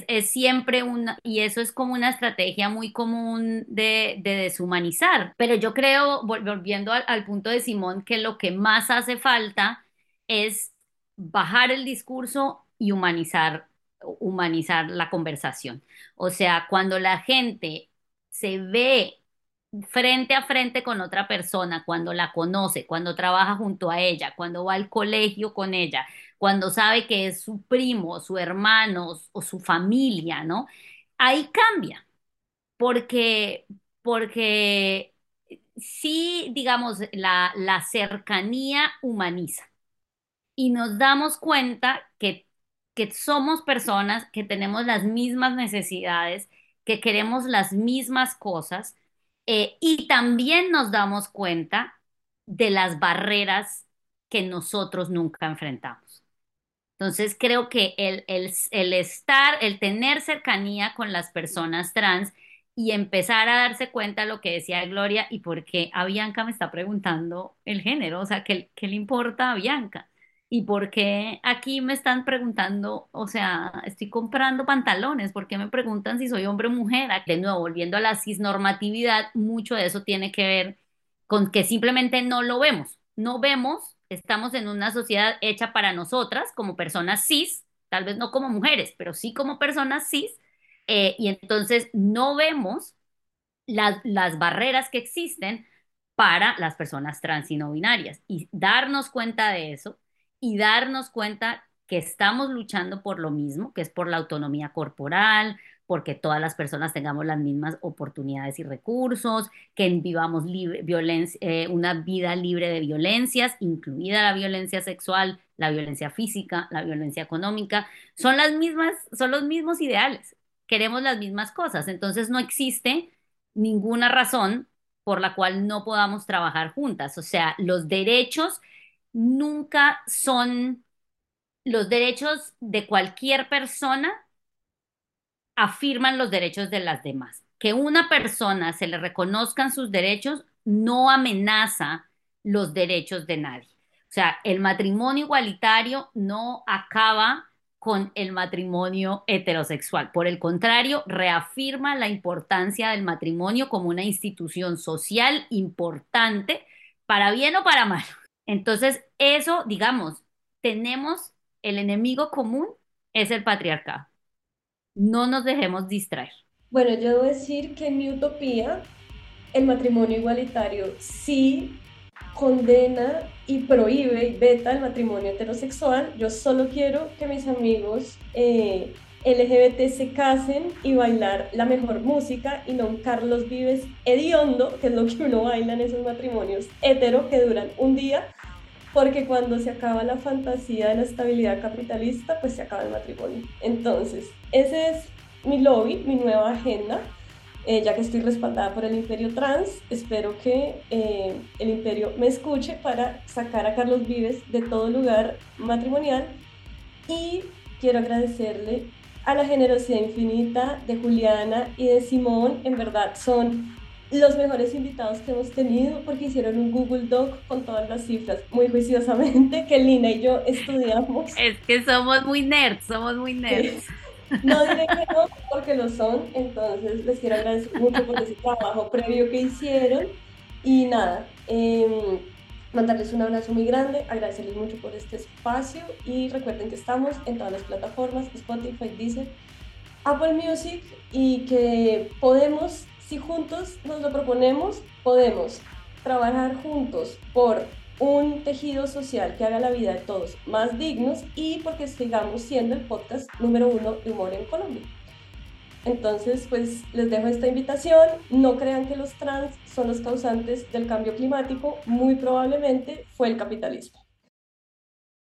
Es, siempre una, y eso es como una estrategia muy común de, deshumanizar. Pero yo creo, volviendo al, punto de Simón, que lo que más hace falta es bajar el discurso y humanizar, humanizar la conversación. O sea, cuando la gente se ve frente a frente con otra persona, cuando la conoce, cuando trabaja junto a ella, cuando va al colegio con ella, cuando sabe que es su primo, su hermano o su familia, ¿no? Ahí cambia, porque, porque sí, digamos, la, la cercanía humaniza y nos damos cuenta que, que somos personas que tenemos las mismas necesidades, que queremos las mismas cosas eh, y también nos damos cuenta de las barreras que nosotros nunca enfrentamos. Entonces creo que el, el, estar, el tener cercanía con las personas trans y empezar a darse cuenta de lo que decía Gloria y por qué a Bianca me está preguntando el género, o sea, ¿qué, qué le importa a Bianca? ¿Y por qué aquí me están preguntando, o sea, estoy comprando pantalones? ¿Por qué me preguntan si soy hombre o mujer? De nuevo, volviendo a la cisnormatividad, mucho de eso tiene que ver con que simplemente no lo vemos. No vemos, estamos en una sociedad hecha para nosotras como personas cis, tal vez no como mujeres, pero sí como personas cis, eh, y entonces no vemos las, las barreras que existen para las personas trans y no binarias. Y darnos cuenta de eso y darnos cuenta que estamos luchando por lo mismo, que es por la autonomía corporal, porque todas las personas tengamos las mismas oportunidades y recursos, que vivamos libre, eh, una vida libre de violencias, incluida la violencia sexual, la violencia física, la violencia económica, son las mismas, son los mismos ideales, queremos las mismas cosas, entonces no existe ninguna razón por la cual no podamos trabajar juntas, o sea, los derechos nunca son los derechos de cualquier persona afirman los derechos de las demás. Que una persona se le reconozcan sus derechos no amenaza los derechos de nadie. O sea, el matrimonio igualitario no acaba con el matrimonio heterosexual. Por el contrario, reafirma la importancia del matrimonio como una institución social importante, para bien o para mal. Entonces, eso, digamos, tenemos el enemigo común, es el patriarcado. No nos dejemos distraer. Bueno, yo debo decir que en mi utopía, el matrimonio igualitario sí condena y prohíbe y veta el matrimonio heterosexual. Yo solo quiero que mis amigos eh, LGBT se casen y bailar la mejor música y no un Carlos Vives hediondo, que es lo que uno baila en esos matrimonios hetero que duran un día, porque cuando se acaba la fantasía de la estabilidad capitalista, pues se acaba el matrimonio. Entonces, ese es mi lobby, mi nueva agenda. Eh, ya que estoy respaldada por el Imperio Trans, espero que eh, el Imperio me escuche para sacar a Carlos Vives de todo lugar matrimonial y quiero agradecerle a la generosidad infinita de Juliana y de Simón. En verdad son los mejores invitados que hemos tenido porque hicieron un Google Doc con todas las cifras muy juiciosamente que Lina y yo estudiamos. Es que somos muy nerds, somos muy nerds. No diré que no, porque lo son, entonces les quiero agradecer mucho por ese trabajo previo que hicieron y nada, eh, mandarles un abrazo muy grande, agradecerles mucho por este espacio y recuerden que estamos en todas las plataformas, Spotify, Deezer, Apple Music y que podemos, si juntos nos lo proponemos, podemos trabajar juntos por un tejido social que haga la vida de todos más dignos y porque sigamos siendo el podcast número uno de humor en Colombia. Entonces, pues les dejo esta invitación. No crean que los trans son los causantes del cambio climático. Muy probablemente fue el capitalismo.